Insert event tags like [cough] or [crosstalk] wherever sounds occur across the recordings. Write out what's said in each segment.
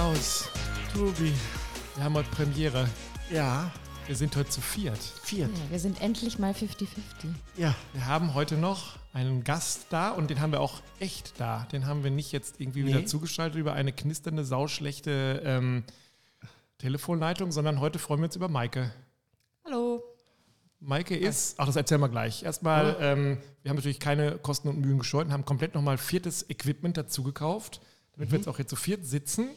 Klaus, Tobi, wir haben heute Premiere. Ja, Wir sind heute zu viert. viert. Ja, wir sind endlich mal 50-50. Ja, Wir haben heute noch einen Gast da und den haben wir auch echt da. Den haben wir nicht jetzt irgendwie wieder Nee. zugeschaltet über eine knisternde, sauschlechte ähm, Telefonleitung, sondern heute freuen wir uns über Maike. Hallo. Maike ist, ach, das erzählen wir gleich. Erstmal, ähm, wir haben natürlich keine Kosten und Mühen gescheut und haben komplett nochmal viertes Equipment dazu gekauft, damit wir jetzt auch jetzt zu viert sitzen.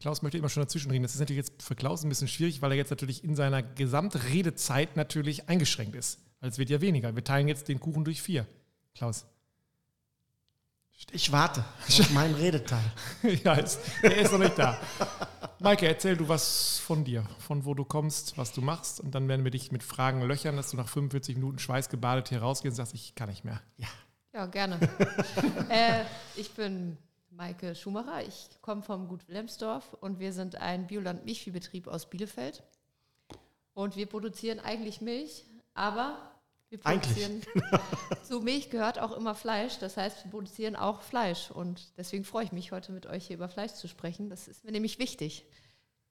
Klaus möchte immer schon dazwischen reden. Das ist natürlich jetzt für Klaus ein bisschen schwierig, weil er jetzt natürlich in seiner Gesamtredezeit natürlich eingeschränkt ist. Weil es wird ja weniger. Wir teilen jetzt den Kuchen durch vier. Klaus. ich warte auf meinen Redeteil. [laughs] ja, ist, er ist noch nicht da. Maike, erzähl du was von dir, von wo du kommst, was du machst. Und dann werden wir dich mit Fragen löchern, dass du nach 45 Minuten schweißgebadet hier rausgehst und sagst, ich kann nicht mehr. Ja, gerne. [laughs] äh, ich bin Maike Schumacher. Ich komme vom Gut Wilhelmsdorf und wir sind ein Bioland-Milchviehbetrieb aus Bielefeld. Und wir produzieren eigentlich Milch, aber wir Eigentlich. produzieren. [laughs] zu Milch gehört auch immer Fleisch. Das heißt, wir produzieren auch Fleisch. Und deswegen freue ich mich, heute mit euch hier über Fleisch zu sprechen. Das ist mir nämlich wichtig,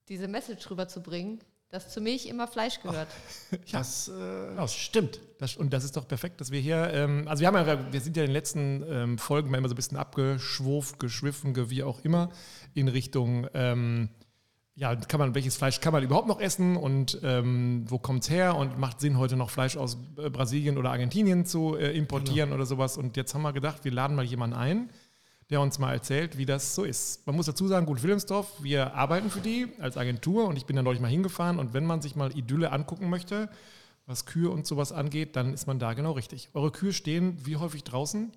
diese Message rüberzubringen, dass zu Milch immer Fleisch gehört. [laughs] Das äh, Klaus. stimmt. Das, und das ist doch perfekt, dass wir hier, ähm, also wir haben ja, wir sind ja in den letzten ähm, Folgen mal immer so ein bisschen abgeschwurft, geschwiffen, ge- wie auch immer, in Richtung, ähm, ja, kann man, welches Fleisch kann man überhaupt noch essen und ähm, wo kommt es her und macht Sinn, heute noch Fleisch aus äh, Brasilien oder Argentinien zu äh, importieren oder sowas. Und jetzt haben wir gedacht, wir laden mal jemanden ein, der uns mal erzählt, wie das so ist. Man muss dazu sagen, Gut Wilhelmsdorf, wir arbeiten für die als Agentur und ich bin da neulich mal hingefahren und wenn man sich mal Idylle angucken möchte, was Kühe und sowas angeht, dann ist man da genau richtig. Eure Kühe stehen wie häufig draußen?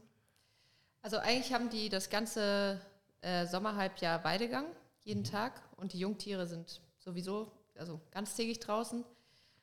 Also eigentlich haben die das ganze äh, Sommerhalbjahr Weidegang, jeden Tag. Und die Jungtiere sind sowieso also ganztägig draußen.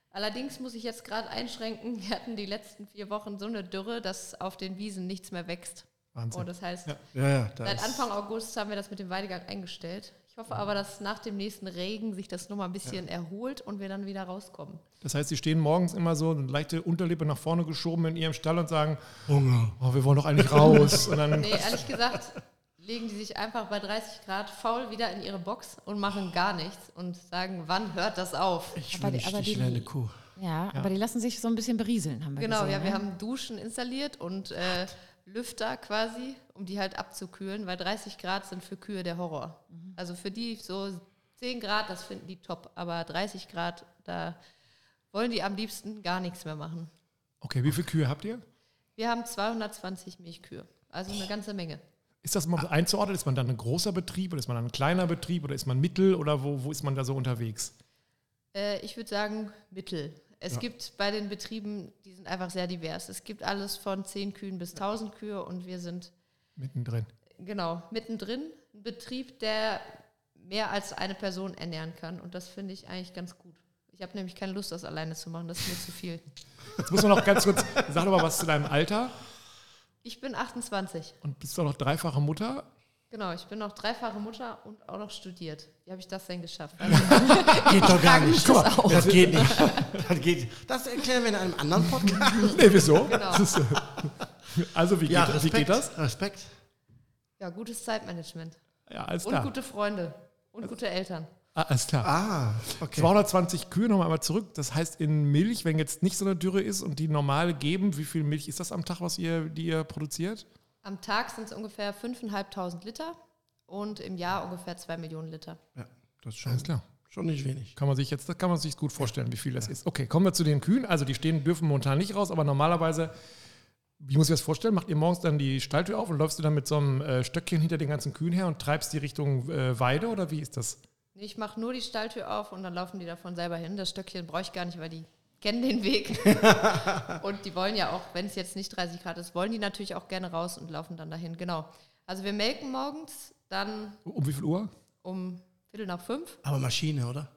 Allerdings muss ich jetzt gerade einschränken, [laughs] wir hatten die letzten vier Wochen so eine Dürre, dass auf den Wiesen nichts mehr wächst. Wahnsinn. Und das heißt, Ja. Ja, ja, da seit Anfang August haben wir das mit dem Weidegang eingestellt. Ich hoffe aber, dass nach dem nächsten Regen sich das nochmal ein bisschen erholt und wir dann wieder rauskommen. Das heißt, sie stehen morgens immer so eine leichte Unterlippe nach vorne geschoben in ihrem Stall und sagen, Hunger. oh, wir wollen doch eigentlich raus. Und dann, Nee, ehrlich gesagt, legen die sich einfach bei 30 Grad faul wieder in ihre Box und machen gar nichts und sagen, wann hört das auf? Ich Aber die- aber ich die- wäre eine Kuh. Ja, aber die lassen sich so ein bisschen berieseln, haben wir Genau, gesehen. ja, wir ne? haben Duschen installiert und äh, Lüfter quasi, um die halt abzukühlen, weil 30 Grad sind für Kühe der Horror. Also für die so 10 Grad, das finden die top, aber 30 Grad, da wollen die am liebsten gar nichts mehr machen. okay, wie viele Kühe habt ihr? Wir haben 220 Milchkühe, also eine ganze Menge. Ist das mal einzuordnen? Ist man dann ein großer Betrieb oder ist man dann ein kleiner Betrieb oder ist man mittel oder wo, wo ist man da so unterwegs? Äh, ich würde sagen Mittel. Es gibt bei den Betrieben, die sind einfach sehr divers. Es gibt alles von 10 Kühen bis 1000 Kühe und wir sind Mittendrin. genau mittendrin. Ein Betrieb, der mehr als eine Person ernähren kann und das finde ich eigentlich ganz gut. Ich habe nämlich keine Lust, das alleine zu machen, das ist mir zu viel. [laughs] Jetzt muss man noch ganz kurz, sag doch mal was zu deinem Alter Ich bin 28. und bist doch noch dreifache Mutter. Genau, ich bin noch dreifache Mutter und auch noch studiert. Wie habe ich das denn geschafft? [laughs] Geht doch gar nicht. Guck mal, Das geht nicht. Das, geht. das erklären wir in einem anderen Podcast. [laughs] Nee, wieso? Genau. Das ist, äh, also, wie geht, Ja, wie Respekt. geht das? Respekt. Ja, gutes Zeitmanagement. Ja, alles Und klar. gute Freunde. Und gute Eltern. Ah, alles klar. Ah, okay. 220 Kühe nochmal einmal zurück. Das heißt, in Milch, wenn jetzt nicht so eine Dürre ist und die normal geben, wie viel Milch ist das am Tag, was ihr, die ihr produziert? Am Tag sind es ungefähr 5.500 Liter und im Jahr ungefähr 2 Millionen Liter. Ja, das ist schon, Alles klar. schon nicht wenig. Kann man sich jetzt, das kann man sich gut vorstellen, wie viel das ist. Okay, kommen wir zu den Kühen. Also die stehen, dürfen momentan nicht raus, aber normalerweise, wie muss ich das vorstellen? Macht ihr morgens dann die Stalltür auf und läufst du dann mit so einem äh, Stöckchen hinter den ganzen Kühen her und treibst die Richtung äh, Weide oder wie ist das? Ich mache nur die Stalltür auf und dann laufen die davon selber hin. Das Stöckchen brauche ich gar nicht, weil die kennen den Weg. [laughs] und die wollen ja auch, wenn es jetzt nicht 30 Grad ist, wollen die natürlich auch gerne raus und laufen dann dahin. Genau. Also wir melken morgens dann Um wie viel Uhr? um Viertel nach fünf. Aber Maschine, oder?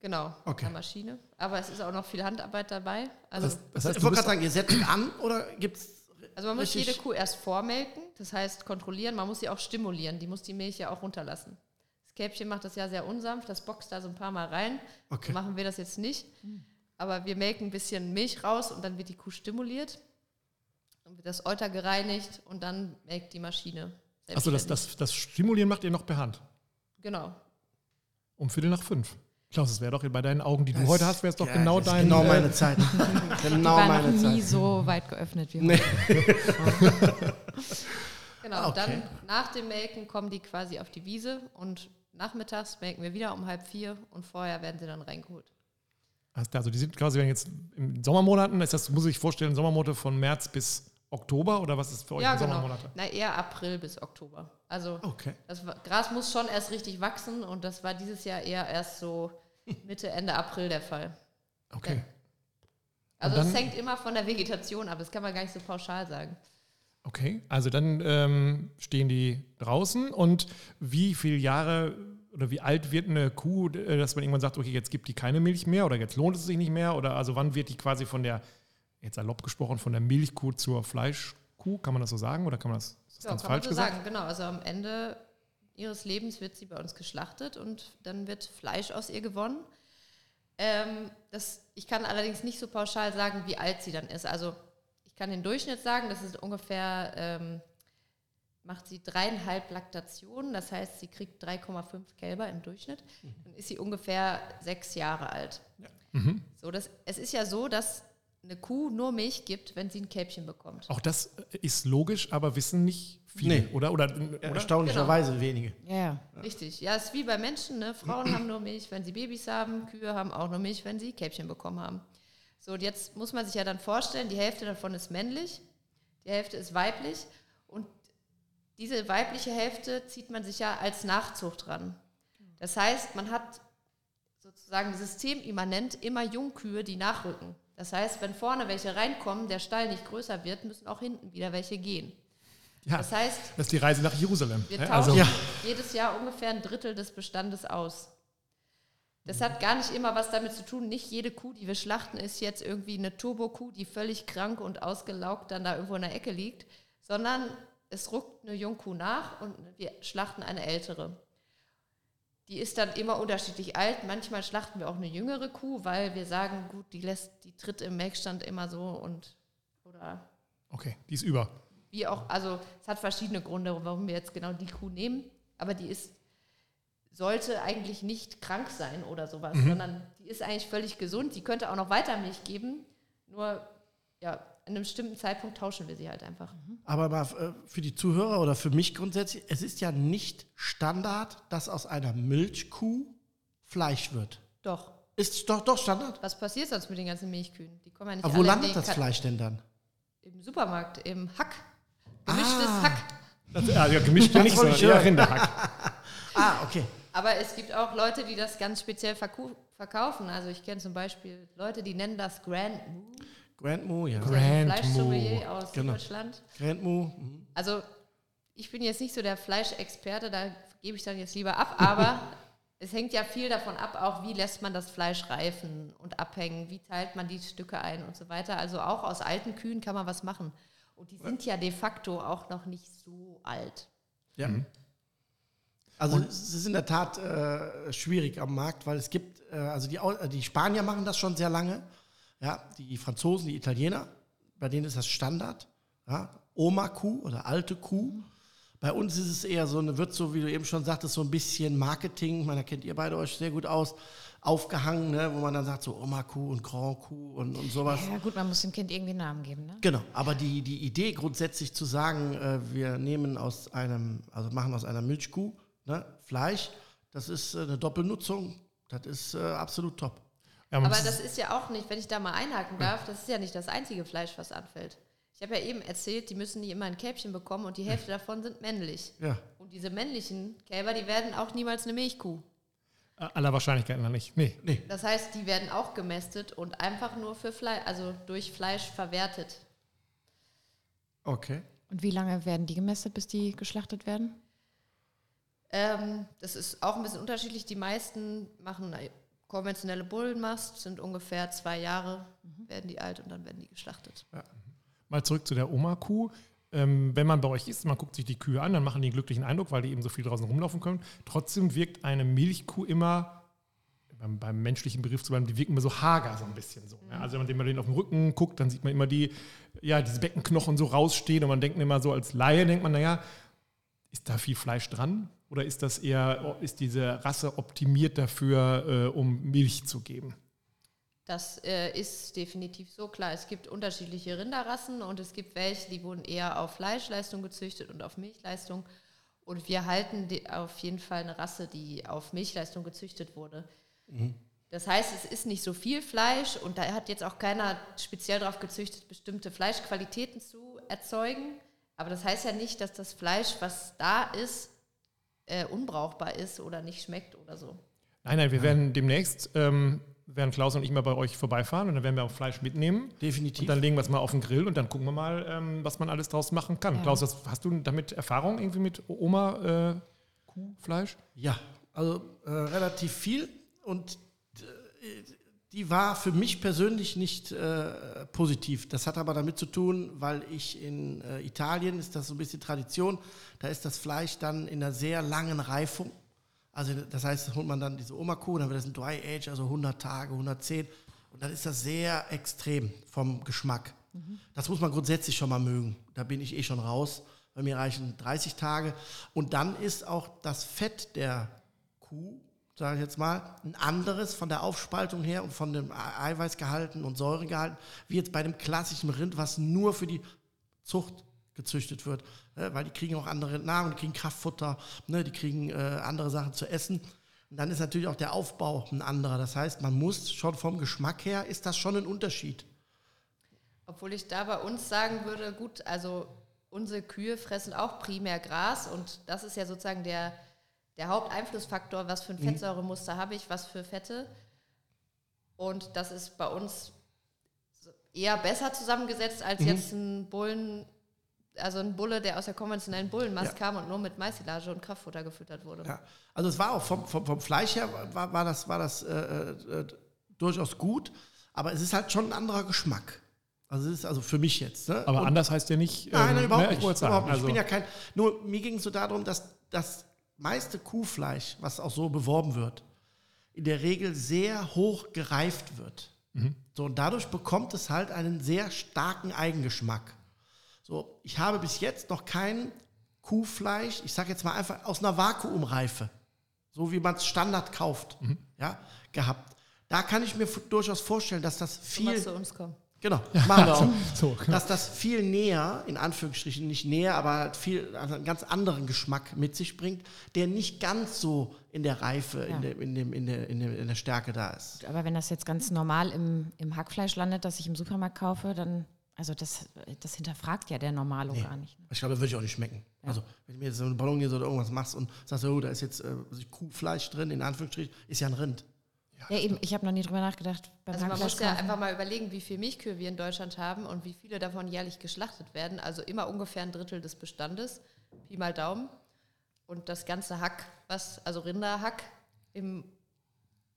Genau, Okay. eine Maschine. Aber es ist auch noch viel Handarbeit dabei. Also, Das, das heißt, ich wollte gerade sagen, ihr setzt an oder gibt es. also man muss jede Kuh erst vormelken, das heißt kontrollieren, man muss sie auch stimulieren, die muss die Milch ja auch runterlassen. Das Kälbchen macht das ja sehr unsanft, das boxt da so ein paar Mal rein. Okay. So machen wir das jetzt nicht. Aber wir melken ein bisschen Milch raus und dann wird die Kuh stimuliert. Dann wird das Euter gereinigt und dann melkt die Maschine. achso, das, das, das Stimulieren macht ihr noch per Hand. Genau. Um Viertel nach fünf. Klaus, es wäre doch bei deinen Augen, die du Das- heute hast, wäre es doch Ja, genau dein. Genau meine Zeit. Die genau war meine noch nie Zeit. so weit geöffnet wie Nee. heute. [laughs] Genau, und Okay. dann nach dem Melken kommen die quasi auf die Wiese und nachmittags melken wir wieder um halb vier und vorher werden sie dann reingeholt. Also die sind quasi wenn jetzt in Sommermonaten, ist das, muss ich vorstellen, Sommermonate von März bis Oktober oder was ist für euch ja, genau. Sommermonate? Na, eher April bis Oktober. Also Okay. das Gras muss schon erst richtig wachsen und das war dieses Jahr eher erst so [laughs] Mitte, Ende April der Fall. Okay. Also es hängt immer von der Vegetation ab, das kann man gar nicht so pauschal sagen. Okay, also dann ähm, stehen die draußen und wie viele Jahre oder wie alt wird eine Kuh, äh, dass man irgendwann sagt, okay, jetzt gibt die keine Milch mehr oder jetzt lohnt es sich nicht mehr oder also wann wird die quasi von der, jetzt salopp gesprochen, von der Milchkuh zur Fleischkuh, kann man das so sagen oder kann man das, das Ja, ganz kann falsch man so gesagt? sagen, genau. Also am Ende ihres Lebens wird sie bei uns geschlachtet und dann wird Fleisch aus ihr gewonnen. Ähm, das, ich kann allerdings nicht so pauschal sagen, wie alt sie dann ist. Also ich kann den Durchschnitt sagen, das ist ungefähr, ähm, macht sie dreieinhalb Laktationen, das heißt, sie kriegt 3,5 Kälber im Durchschnitt. Dann ist sie ungefähr sechs Jahre alt. Mhm. So, das, es ist ja so, dass eine Kuh nur Milch gibt, wenn sie ein Kälbchen bekommt. Auch das ist logisch, aber wissen nicht viele, Nee. oder? oder, Ja, oder? Erstaunlicherweise wenige. Ja, ja. Richtig, ja, ist wie bei Menschen. Ne? Frauen haben nur Milch, wenn sie Babys haben. Kühe haben auch nur Milch, wenn sie Kälbchen bekommen haben. So, und jetzt muss man sich ja dann vorstellen, die Hälfte davon ist männlich, die Hälfte ist weiblich. Diese weibliche Hälfte zieht man sich ja als Nachzucht ran. Das heißt, man hat sozusagen systemimmanent immer Jungkühe, die nachrücken. Das heißt, wenn vorne welche reinkommen, der Stall nicht größer wird, müssen auch hinten wieder welche gehen. Ja, Das heißt, das ist die Reise nach Jerusalem. wir ne? tauschen Also, Ja. jedes Jahr ungefähr ein Drittel des Bestandes aus. Das hat gar nicht immer was damit zu tun. Nicht jede Kuh, die wir schlachten, ist jetzt irgendwie eine Turbo-Kuh, die völlig krank und ausgelaugt dann da irgendwo in der Ecke liegt, sondern es ruckt eine Jungkuh nach und wir schlachten eine ältere. Die ist dann immer unterschiedlich alt. Manchmal schlachten wir auch eine jüngere Kuh, weil wir sagen, gut, die lässt, die tritt im Melkstand immer so und oder okay, die ist über. wie auch, also es hat verschiedene Gründe, warum wir jetzt genau die Kuh nehmen, aber die ist, sollte eigentlich nicht krank sein oder sowas, sondern die ist eigentlich völlig gesund, die könnte auch noch weiter Milch geben, nur ja, an einem bestimmten Zeitpunkt tauschen wir sie halt einfach. Aber mal äh, für die Zuhörer oder für mich grundsätzlich, es ist ja nicht Standard, dass aus einer Milchkuh Fleisch wird. Doch. Ist doch, doch Standard. Was passiert sonst mit den ganzen Milchkühen? Die kommen ja nicht Aber wo landet das Kat- Fleisch denn dann? Im Supermarkt, im Hack. Gemischtes Ah. Hack. Das, also ja, gemischt ja nicht, sondern ich eher. Rinderhack. [laughs] Ah, okay. Aber es gibt auch Leute, die das ganz speziell verkaufen. Also ich kenne zum Beispiel Leute, die nennen das Grand Moo. Grand Moo, ja. Grand- Grand Fleischsommelier aus Genau. Deutschland. Grand Moo. mhm. Also ich bin jetzt nicht so der Fleischexperte, da gebe ich dann jetzt lieber ab, aber [laughs] es hängt ja viel davon ab, auch wie lässt man das Fleisch reifen und abhängen, wie teilt man die Stücke ein und so weiter. Also auch aus alten Kühen kann man was machen. Und die sind ja de facto auch noch nicht so alt. Ja. Also es ist in der Tat äh, schwierig am Markt, weil es gibt, äh, also die, äh, die Spanier machen das schon sehr lange, ja, die Franzosen, die Italiener, bei denen ist das Standard, ja, Oma-Kuh oder alte Kuh. Bei uns ist es eher so eine, wird so, wie du eben schon sagtest, so ein bisschen Marketing, man kennt ihr beide euch sehr gut aus, aufgehangen, ne, wo man dann sagt so Oma-Kuh und Grand-Kuh und, und sowas. Ja gut, man muss dem Kind irgendwie einen Namen geben, ne? Genau, aber die, die Idee grundsätzlich zu sagen, äh, wir nehmen aus einem, also machen aus einer Milchkuh ne, Fleisch, das ist äh, eine Doppelnutzung, das ist äh, absolut top. Ja, Aber das ist ja auch nicht, wenn ich da mal einhaken darf, das ist ja nicht das einzige Fleisch, was anfällt. Ich habe ja eben erzählt, die müssen nicht immer ein Kälbchen bekommen und die Hälfte davon sind männlich. Ja, Und diese männlichen Kälber, die werden auch niemals eine Milchkuh. aller Wahrscheinlichkeit nach nicht. Nee. nee, Das heißt, die werden auch gemästet und einfach nur für Fleisch, also durch Fleisch verwertet. okay. Und wie lange werden die gemästet, bis die geschlachtet werden? Ähm, das ist auch ein bisschen unterschiedlich. Die meisten machen konventionelle Bullenmast, sind ungefähr zwei Jahre, werden die alt und dann werden die geschlachtet. Mal zurück zu der Oma-Kuh. Ähm, wenn man bei euch ist, man guckt sich die Kühe an, dann machen die einen glücklichen Eindruck, weil die eben so viel draußen rumlaufen können. Trotzdem wirkt eine Milchkuh immer, beim, beim menschlichen Begriff zu bleiben, die wirken immer so hager, so ein bisschen so. Ja, also wenn man den auf den Rücken guckt, dann sieht man immer die, ja, diese Beckenknochen so rausstehen und man denkt immer so als Laie, denkt man, naja, ist da viel Fleisch dran? Oder ist das eher, ist diese Rasse optimiert dafür, äh, um Milch zu geben? Das äh, ist definitiv so klar. Es gibt unterschiedliche Rinderrassen und es gibt welche, die wurden eher auf Fleischleistung gezüchtet und auf Milchleistung. Und wir halten auf jeden Fall eine Rasse, die auf Milchleistung gezüchtet wurde. Mhm. Das heißt, es ist nicht so viel Fleisch und da hat jetzt auch keiner speziell darauf gezüchtet, bestimmte Fleischqualitäten zu erzeugen. Aber das heißt ja nicht, dass das Fleisch, was da ist, äh, unbrauchbar ist oder nicht schmeckt oder so. Nein, nein, wir werden demnächst, ähm, werden Klaus und ich mal bei euch vorbeifahren und dann werden wir auch Fleisch mitnehmen. Definitiv. Und dann legen wir es mal auf den Grill und dann gucken wir mal, ähm, was man alles draus machen kann. Ja. Klaus, hast du damit Erfahrung irgendwie mit Oma äh, Kuhfleisch? Ja, also äh, relativ viel und äh, die war für mich persönlich nicht äh, positiv. Das hat aber damit zu tun, weil ich in äh, Italien, ist das so ein bisschen Tradition, da ist das Fleisch dann in einer sehr langen Reifung. Also das heißt, holt man dann diese Oma-Kuh, dann wird das ein Dry Age, also 100 Tage, 110. Und dann ist das sehr extrem vom Geschmack. Mhm. Das muss man grundsätzlich schon mal mögen. Da bin ich eh schon raus. Bei mir reichen 30 Tage. Und dann ist auch das Fett der Kuh sage ich jetzt mal, ein anderes von der Aufspaltung her und von dem Eiweißgehalten und Säuregehalten, wie jetzt bei dem klassischen Rind, was nur für die Zucht gezüchtet wird. Ne? Weil die kriegen auch andere Nahrung, die kriegen Kraftfutter, ne? die kriegen äh, andere Sachen zu essen. Und dann ist natürlich auch der Aufbau ein anderer. Das heißt, man muss schon vom Geschmack her, ist das schon ein Unterschied. Obwohl ich da bei uns sagen würde, gut, also unsere Kühe fressen auch primär Gras und das ist ja sozusagen der der Haupteinflussfaktor, was für ein mhm. Fettsäuremuster habe ich, was für Fette. Und das ist bei uns eher besser zusammengesetzt als mhm. jetzt ein Bullen, also ein Bulle, der aus der konventionellen Bullenmast ja. kam und nur mit Maisilage und Kraftfutter gefüttert wurde. Ja. Also es war auch vom, vom, vom Fleisch her war, war das, war das äh, äh, durchaus gut, aber es ist halt schon ein anderer Geschmack. Also es ist also für mich jetzt. Ne? Aber und anders heißt ja nicht. Nein, nein ähm, überhaupt, ne, nicht, überhaupt nicht. Also ich bin ja kein. Nur mir ging es so darum, dass, dass meiste Kuhfleisch, was auch so beworben wird, in der Regel sehr hoch gereift wird. Mhm. So, und dadurch bekommt es halt einen sehr starken Eigengeschmack. So, ich habe bis jetzt noch kein Kuhfleisch, ich sage jetzt mal einfach aus einer Vakuumreife, so wie man es Standard kauft, mhm. ja, gehabt. Da kann ich mir durchaus vorstellen, dass das viel. Du zu uns Genau, [laughs] machen wir auch. so, genau. Dass das viel näher, in Anführungsstrichen nicht näher, aber viel also einen ganz anderen Geschmack mit sich bringt, der nicht ganz so in der Reife, ja. in, der, in, dem, in, der, in, der, in der Stärke da ist. Aber wenn das jetzt ganz normal im, im Hackfleisch landet, das ich im Supermarkt kaufe, dann, also das, das hinterfragt ja der Normalo nee. gar nicht. Ne? Ich glaube, das würde ich auch nicht schmecken. Ja. Also, wenn du mir jetzt so eine Bolognese oder irgendwas machst und sagst, oh, da ist jetzt äh, Kuhfleisch drin, in Anführungsstrichen, ist ja ein Rind. Ja, eben, ich habe noch nie drüber nachgedacht. also man muss ja einfach mal überlegen, wie viel Milchkühe wir in Deutschland haben und wie viele davon jährlich geschlachtet werden. Also immer ungefähr ein Drittel des Bestandes, Pi mal Daumen. Und das ganze Hack, was, also Rinderhack im,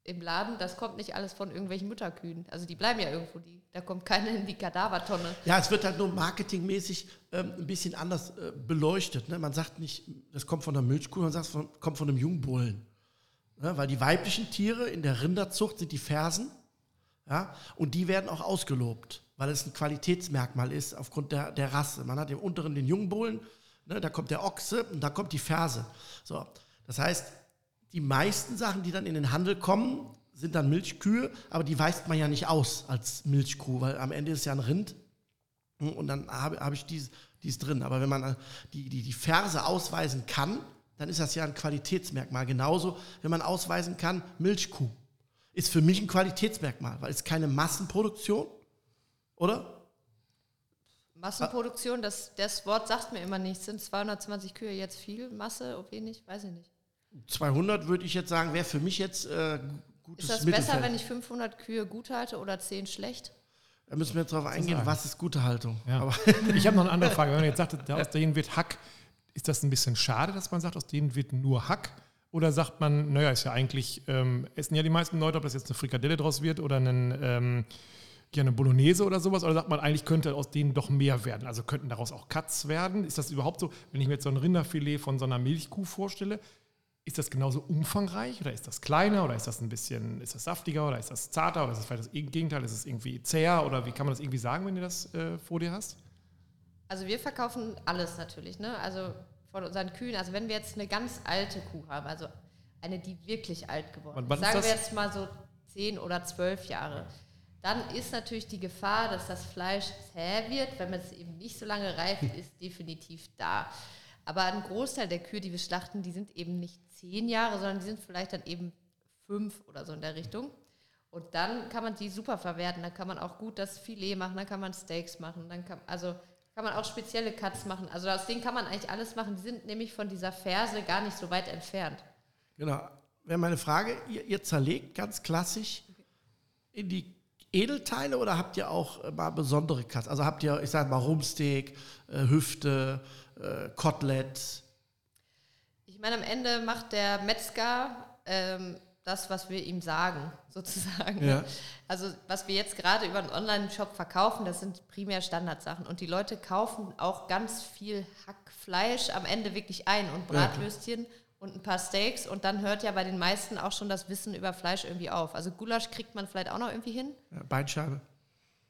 im Laden, das kommt nicht alles von irgendwelchen Mutterkühen. Also die bleiben ja irgendwo, die, da kommt keine in die Kadavertonne. Ja, es wird halt nur marketingmäßig ähm, ein bisschen anders äh, beleuchtet. Ne? Man sagt nicht, das kommt von der Milchkuh, man sagt, es kommt von einem Jungbullen. Ja, weil die weiblichen Tiere in der Rinderzucht sind die Fersen. Ja, und die werden auch ausgelobt, weil es ein Qualitätsmerkmal ist aufgrund der, der Rasse. Man hat im unteren den Jungbullen, ne, da kommt der Ochse und da kommt die Ferse. So, das heißt, die meisten Sachen, die dann in den Handel kommen, sind dann Milchkühe, aber die weist man ja nicht aus als Milchkuh, weil am Ende ist ja ein Rind und dann habe hab ich dies, dies drin. Aber wenn man die, die, die Ferse ausweisen kann, dann ist das ja ein Qualitätsmerkmal. Genauso, wenn man ausweisen kann, Milchkuh ist für mich ein Qualitätsmerkmal, weil es keine Massenproduktion, oder? Massenproduktion, das, das Wort sagt mir immer nichts. Sind 220 Kühe jetzt viel Masse, ob wenig, weiß ich nicht. 200 würde ich jetzt sagen, wäre für mich jetzt äh, gutes Ist das Mittelfeld. besser, wenn ich 500 Kühe gut halte oder 10 schlecht? Da müssen wir jetzt darauf eingehen, was ist gute Haltung. Ja. [laughs] ich habe noch eine andere Frage. Wenn man jetzt sagt, aus denen wird Hack ist das ein bisschen schade, dass man sagt, aus denen wird nur Hack? Oder sagt man, naja, ist ja eigentlich, ähm, essen ja die meisten Leute, ob das jetzt eine Frikadelle draus wird oder einen, ähm, ja, eine Bolognese oder sowas? Oder sagt man, eigentlich könnte aus denen doch mehr werden? Also könnten daraus auch Cuts werden? Ist das überhaupt so, wenn ich mir jetzt so ein Rinderfilet von so einer Milchkuh vorstelle, ist das genauso umfangreich oder ist das kleiner oder ist das ein bisschen, ist das saftiger oder ist das zarter oder ist das vielleicht das Gegenteil, ist es irgendwie zäher oder wie kann man das irgendwie sagen, wenn du das äh, vor dir hast? Also wir verkaufen alles natürlich, ne? Also von unseren Kühen, also wenn wir jetzt eine ganz alte Kuh haben, also eine, die wirklich alt geworden ist, sagen wir jetzt mal so zehn oder zwölf Jahre, dann ist natürlich die Gefahr, dass das Fleisch zäh wird, wenn es eben nicht so lange reift, [laughs] ist definitiv da. Aber ein Großteil der Kühe, die wir schlachten, die sind eben nicht zehn Jahre, sondern die sind vielleicht dann eben fünf oder so in der Richtung. Und dann kann man die super verwerten. Dann kann man auch gut das Filet machen, dann kann man Steaks machen, dann kann, also kann man auch spezielle Cuts machen. Also aus denen kann man eigentlich alles machen. Die sind nämlich von dieser Ferse gar nicht so weit entfernt. Genau. Wäre meine Frage, ihr, ihr zerlegt ganz klassisch in die Edelteile oder habt ihr auch äh, mal besondere Cuts? Also habt ihr, ich sag mal, Rumsteak, äh, Hüfte, äh, Kotelett? Ich meine, am Ende macht der Metzger ähm, das, was wir ihm sagen, [laughs] sozusagen. Ja. Also was wir jetzt gerade über einen Online-Shop verkaufen, das sind primär Standardsachen. Und die Leute kaufen auch ganz viel Hackfleisch am Ende wirklich ein und. Bratwürstchen und ein paar Steaks. Und dann hört ja bei den meisten auch schon das Wissen über Fleisch irgendwie auf. Also Gulasch kriegt man vielleicht auch noch irgendwie hin. Ja, Beinscheibe?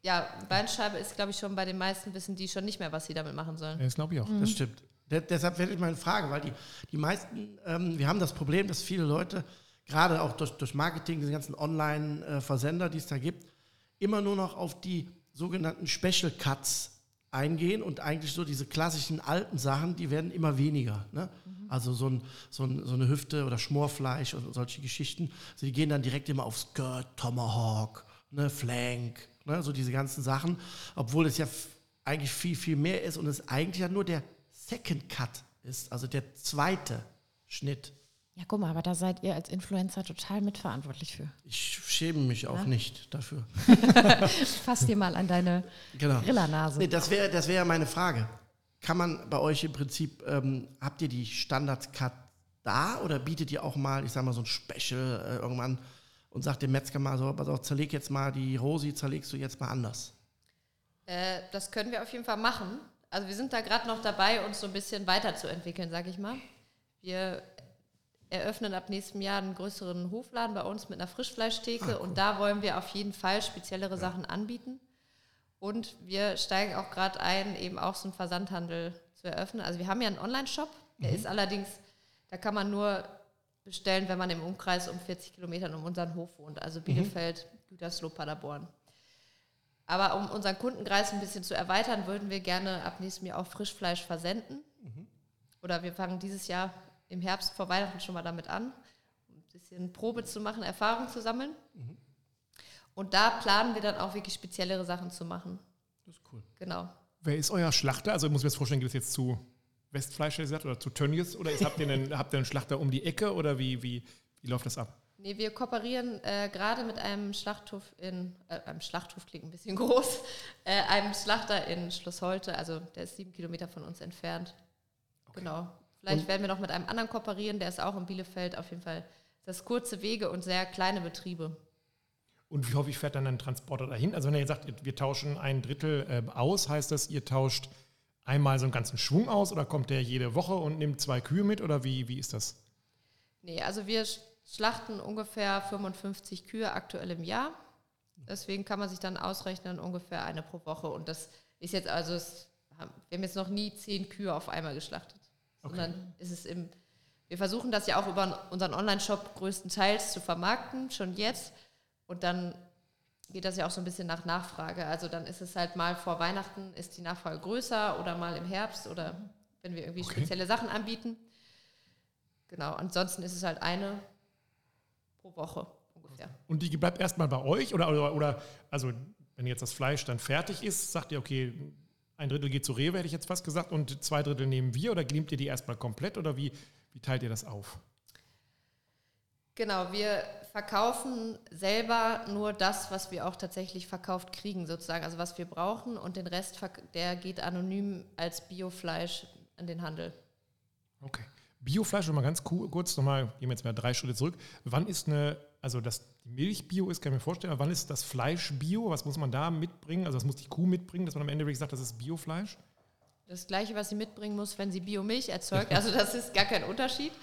Ja, Beinscheibe ist, glaube ich, schon bei den meisten wissen die schon nicht mehr, was sie damit machen sollen. Das glaube ich auch. Das stimmt. De deshalb werde ich meine Frage, weil die, die meisten, ähm, wir haben das Problem, dass viele Leute, gerade auch durch, durch Marketing, diese ganzen Online-Versender, die es da gibt, immer nur noch auf die sogenannten Special Cuts eingehen und eigentlich so diese klassischen alten Sachen, die werden immer weniger. Ne? Also so, ein, so, ein, so eine Hüfte oder Schmorfleisch und solche Geschichten. Also die gehen dann direkt immer auf Skirt, Tomahawk, ne, Flank, ne, so diese ganzen Sachen. Obwohl es ja eigentlich viel, viel mehr ist und es eigentlich ja nur der Second Cut ist, also der zweite Schnitt. Ja, guck mal, aber da seid ihr als Influencer total mitverantwortlich für. Ich schäme mich auch nicht dafür. [laughs] Fass dir mal an deine Genau. Grillernase. Nee, das wäre das wär ja meine Frage. Kann man bei euch im Prinzip, ähm, habt ihr die Standard-Cut da oder bietet ihr auch mal, ich sag mal, so ein Special äh, irgendwann und sagt dem Metzger mal so, pass auf, zerleg jetzt mal die Rosi, zerlegst du jetzt mal anders? Äh, das können wir auf jeden Fall machen. Also wir sind da gerade noch dabei, uns so ein bisschen weiterzuentwickeln, sag ich mal. Wir eröffnen ab nächstem Jahr einen größeren Hofladen bei uns mit einer Frischfleischtheke und da wollen wir auf jeden Fall speziellere Sachen anbieten. Und wir steigen auch gerade ein, eben auch so einen Versandhandel zu eröffnen. Also wir haben ja einen Online-Shop, der ist allerdings, da kann man nur bestellen, wenn man im Umkreis um 40 Kilometern um unseren Hof wohnt. Also Bielefeld, Gütersloh, Paderborn. Aber um unseren Kundenkreis ein bisschen zu erweitern, würden wir gerne ab nächstem Jahr auch Frischfleisch versenden. Oder wir fangen dieses Jahr im Herbst vor Weihnachten schon mal damit an, um ein bisschen Probe zu machen, Erfahrung zu sammeln. Und da planen wir dann auch wirklich speziellere Sachen zu machen. Das ist cool. Genau. Wer ist euer Schlachter? Also muss ich mir das vorstellen, geht es jetzt zu Westfleisch gesagt, oder zu Tönnies? Oder ist, habt, ihr einen, habt ihr einen Schlachter um die Ecke oder wie, wie, wie läuft das ab? Nee, wir kooperieren äh, gerade mit einem Schlachthof in, äh, einem Schlachthof klingt ein bisschen groß, [laughs] äh, einem Schlachter in Schloss Holte, also der ist sieben Kilometer von uns entfernt. Genau. Vielleicht werden wir noch mit einem anderen kooperieren, der ist auch in Bielefeld. Auf jeden Fall das kurze Wege und sehr kleine Betriebe. Und wie häufig fährt dann ein Transporter dahin? Also wenn ihr jetzt sagt, wir tauschen ein Drittel ähm, aus, heißt das, ihr tauscht einmal so einen ganzen Schwung aus oder kommt der jede Woche und nimmt zwei Kühe mit oder wie, wie ist das? Nee, also wir sch- schlachten ungefähr 55 Kühe aktuell im Jahr. Deswegen kann man sich dann ausrechnen, ungefähr eine pro Woche. Und das ist jetzt also, es, wir haben jetzt noch nie zehn Kühe auf einmal geschlachtet. Sondern ist es im, wir versuchen das ja auch über unseren Online-Shop größtenteils zu vermarkten, schon jetzt. Und dann geht das ja auch so ein bisschen nach Nachfrage. Also dann ist es halt mal vor Weihnachten ist die Nachfrage größer oder mal im Herbst oder wenn wir irgendwie Okay. spezielle Sachen anbieten. Genau, ansonsten ist es halt eine pro Woche ungefähr. Und die bleibt erstmal bei euch oder, oder, oder also wenn jetzt das Fleisch dann fertig ist, sagt ihr, okay, ein Drittel geht zu Rewe, hätte ich jetzt fast gesagt, und zwei Drittel nehmen wir oder nehmt ihr die erstmal komplett oder wie, wie teilt ihr das auf? Genau, wir verkaufen selber nur das, was wir auch tatsächlich verkauft kriegen, sozusagen, also was wir brauchen und den Rest, der geht anonym als Biofleisch an den Handel. Okay. Biofleisch, noch mal ganz ku- kurz, nochmal, gehen wir jetzt mal drei Schritte zurück. Wann ist eine, also dass die Milch Bio ist, kann ich mir vorstellen, aber wann ist das Fleisch Bio? Was muss man da mitbringen? Also was muss die Kuh mitbringen, dass man am Ende wirklich sagt, das ist Biofleisch? Das gleiche, was sie mitbringen muss, wenn sie Biomilch erzeugt. Also das ist gar kein Unterschied.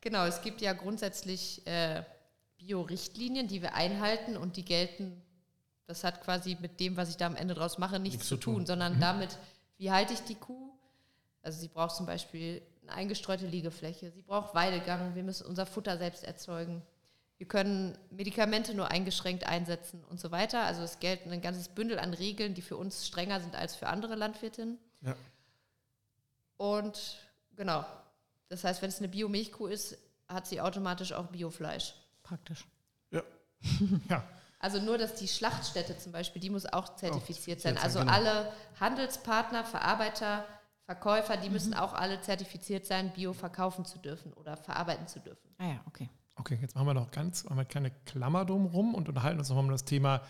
Genau, es gibt ja grundsätzlich äh, Bio-Richtlinien, die wir einhalten und die gelten, das hat quasi mit dem, was ich da am Ende draus mache, nichts, Nichts zu tun, tun. sondern damit, wie halte ich die Kuh? Also sie braucht zum Beispiel eine eingestreute Liegefläche. Sie braucht Weidegang. Wir müssen unser Futter selbst erzeugen. Wir können Medikamente nur eingeschränkt einsetzen und so weiter. Also es gelten ein ganzes Bündel an Regeln, die für uns strenger sind als für andere Landwirtinnen. Ja. Und genau. Das heißt, wenn es eine Biomilchkuh ist, hat sie automatisch auch Biofleisch. Praktisch. Ja. [laughs] Ja. Also nur, dass die Schlachtstätte zum Beispiel, die muss auch zertifiziert sein. zertifiziert Also sein, genau. alle Handelspartner, Verarbeiter, Verkäufer, die Mhm. müssen auch alle zertifiziert sein, Bio verkaufen zu dürfen oder verarbeiten zu dürfen. Ah ja, okay. Okay, jetzt machen wir noch ganz, machen wir keine Klammer drum rum und unterhalten uns nochmal um das Thema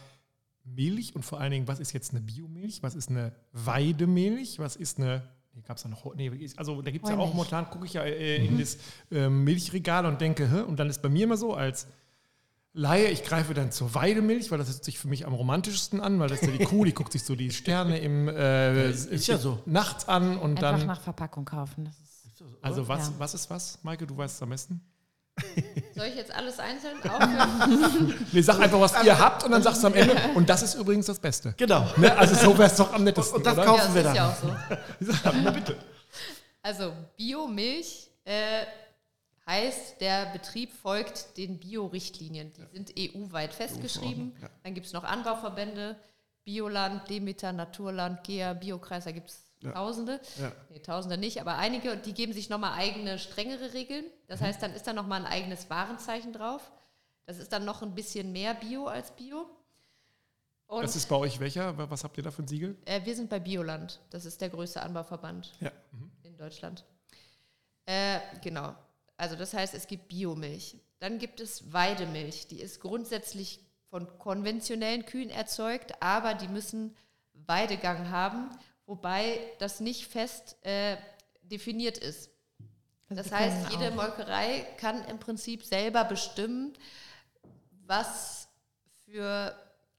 Milch und vor allen Dingen, was ist jetzt eine Biomilch, was ist eine Weidemilch, was ist eine, nee, gab es da noch, nee, also da gibt es ja auch momentan, gucke ich ja äh, in das ähm, Milchregal und denke, hä? und dann ist bei mir immer so, als Laie, ich greife dann zur Weidemilch, weil das hört sich für mich am romantischsten an, weil das ist ja die [laughs] Kuh, die guckt sich so die Sterne im äh, ist ja so. nachts an und Einfach dann, nach Verpackung kaufen. Ist also was, Ja. was ist was, Maike, du weißt es am besten? Soll ich jetzt alles einzeln [laughs] aufhören? Nee, sag einfach, was ihr habt und dann sagst du am Ende, und das ist übrigens das Beste. Genau. Ne? Also so wäre es doch am nettesten, Und das oder? kaufen- ja, das wir ist dann. ja auch so. [laughs] Na bitte. Also Biomilch äh, heißt, der Betrieb folgt den Bio-Richtlinien. Die sind EU-weit festgeschrieben. ja. Dann gibt es noch Anbauverbände, Bioland, Demeter, Naturland, GEA, Biokreis, da gibt es Ja. Tausende. Ja. Nee, Tausende nicht, aber einige. Und die geben sich nochmal eigene, strengere Regeln. Das Mhm. heißt, dann ist da nochmal ein eigenes Warenzeichen drauf. Das ist dann noch ein bisschen mehr Bio als Bio. Und Das ist bei euch welcher? Was habt ihr da für ein Siegel? äh, wir sind bei Bioland. Das ist der größte Anbauverband Ja. in Deutschland. Äh, genau. Also das heißt, es gibt Biomilch. Dann gibt es Weidemilch. Die ist grundsätzlich von konventionellen Kühen erzeugt, aber die müssen Weidegang haben, wobei das nicht fest äh, definiert ist. Das wir heißt, jede auch- Molkerei kann im Prinzip selber bestimmen, was für,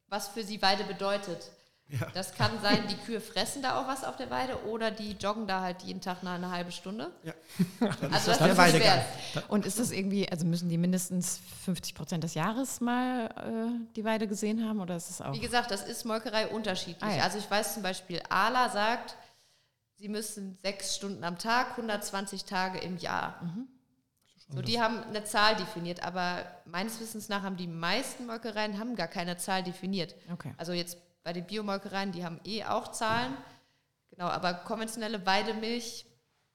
was für sie Weide bedeutet. Ja. Das kann sein, die Kühe fressen da auch was auf der Weide oder die joggen da halt jeden Tag eine, eine halbe Stunde. Ja. [laughs] Also das das, der ist schwer. Und ist das irgendwie, also müssen die mindestens 50 Prozent des Jahres mal äh, die Weide gesehen haben oder ist es auch? Wie gesagt, das ist Molkerei unterschiedlich. Ah, ja. Also ich weiß zum Beispiel, Ala sagt, sie müssen sechs Stunden am Tag, 120 Tage im Jahr. Mhm. So, die haben eine Zahl definiert, aber meines Wissens nach haben die meisten Molkereien haben gar keine Zahl definiert. Okay. Also jetzt bei den Biomolkereien, die haben eh auch Zahlen. Genau, aber konventionelle Weidemilch,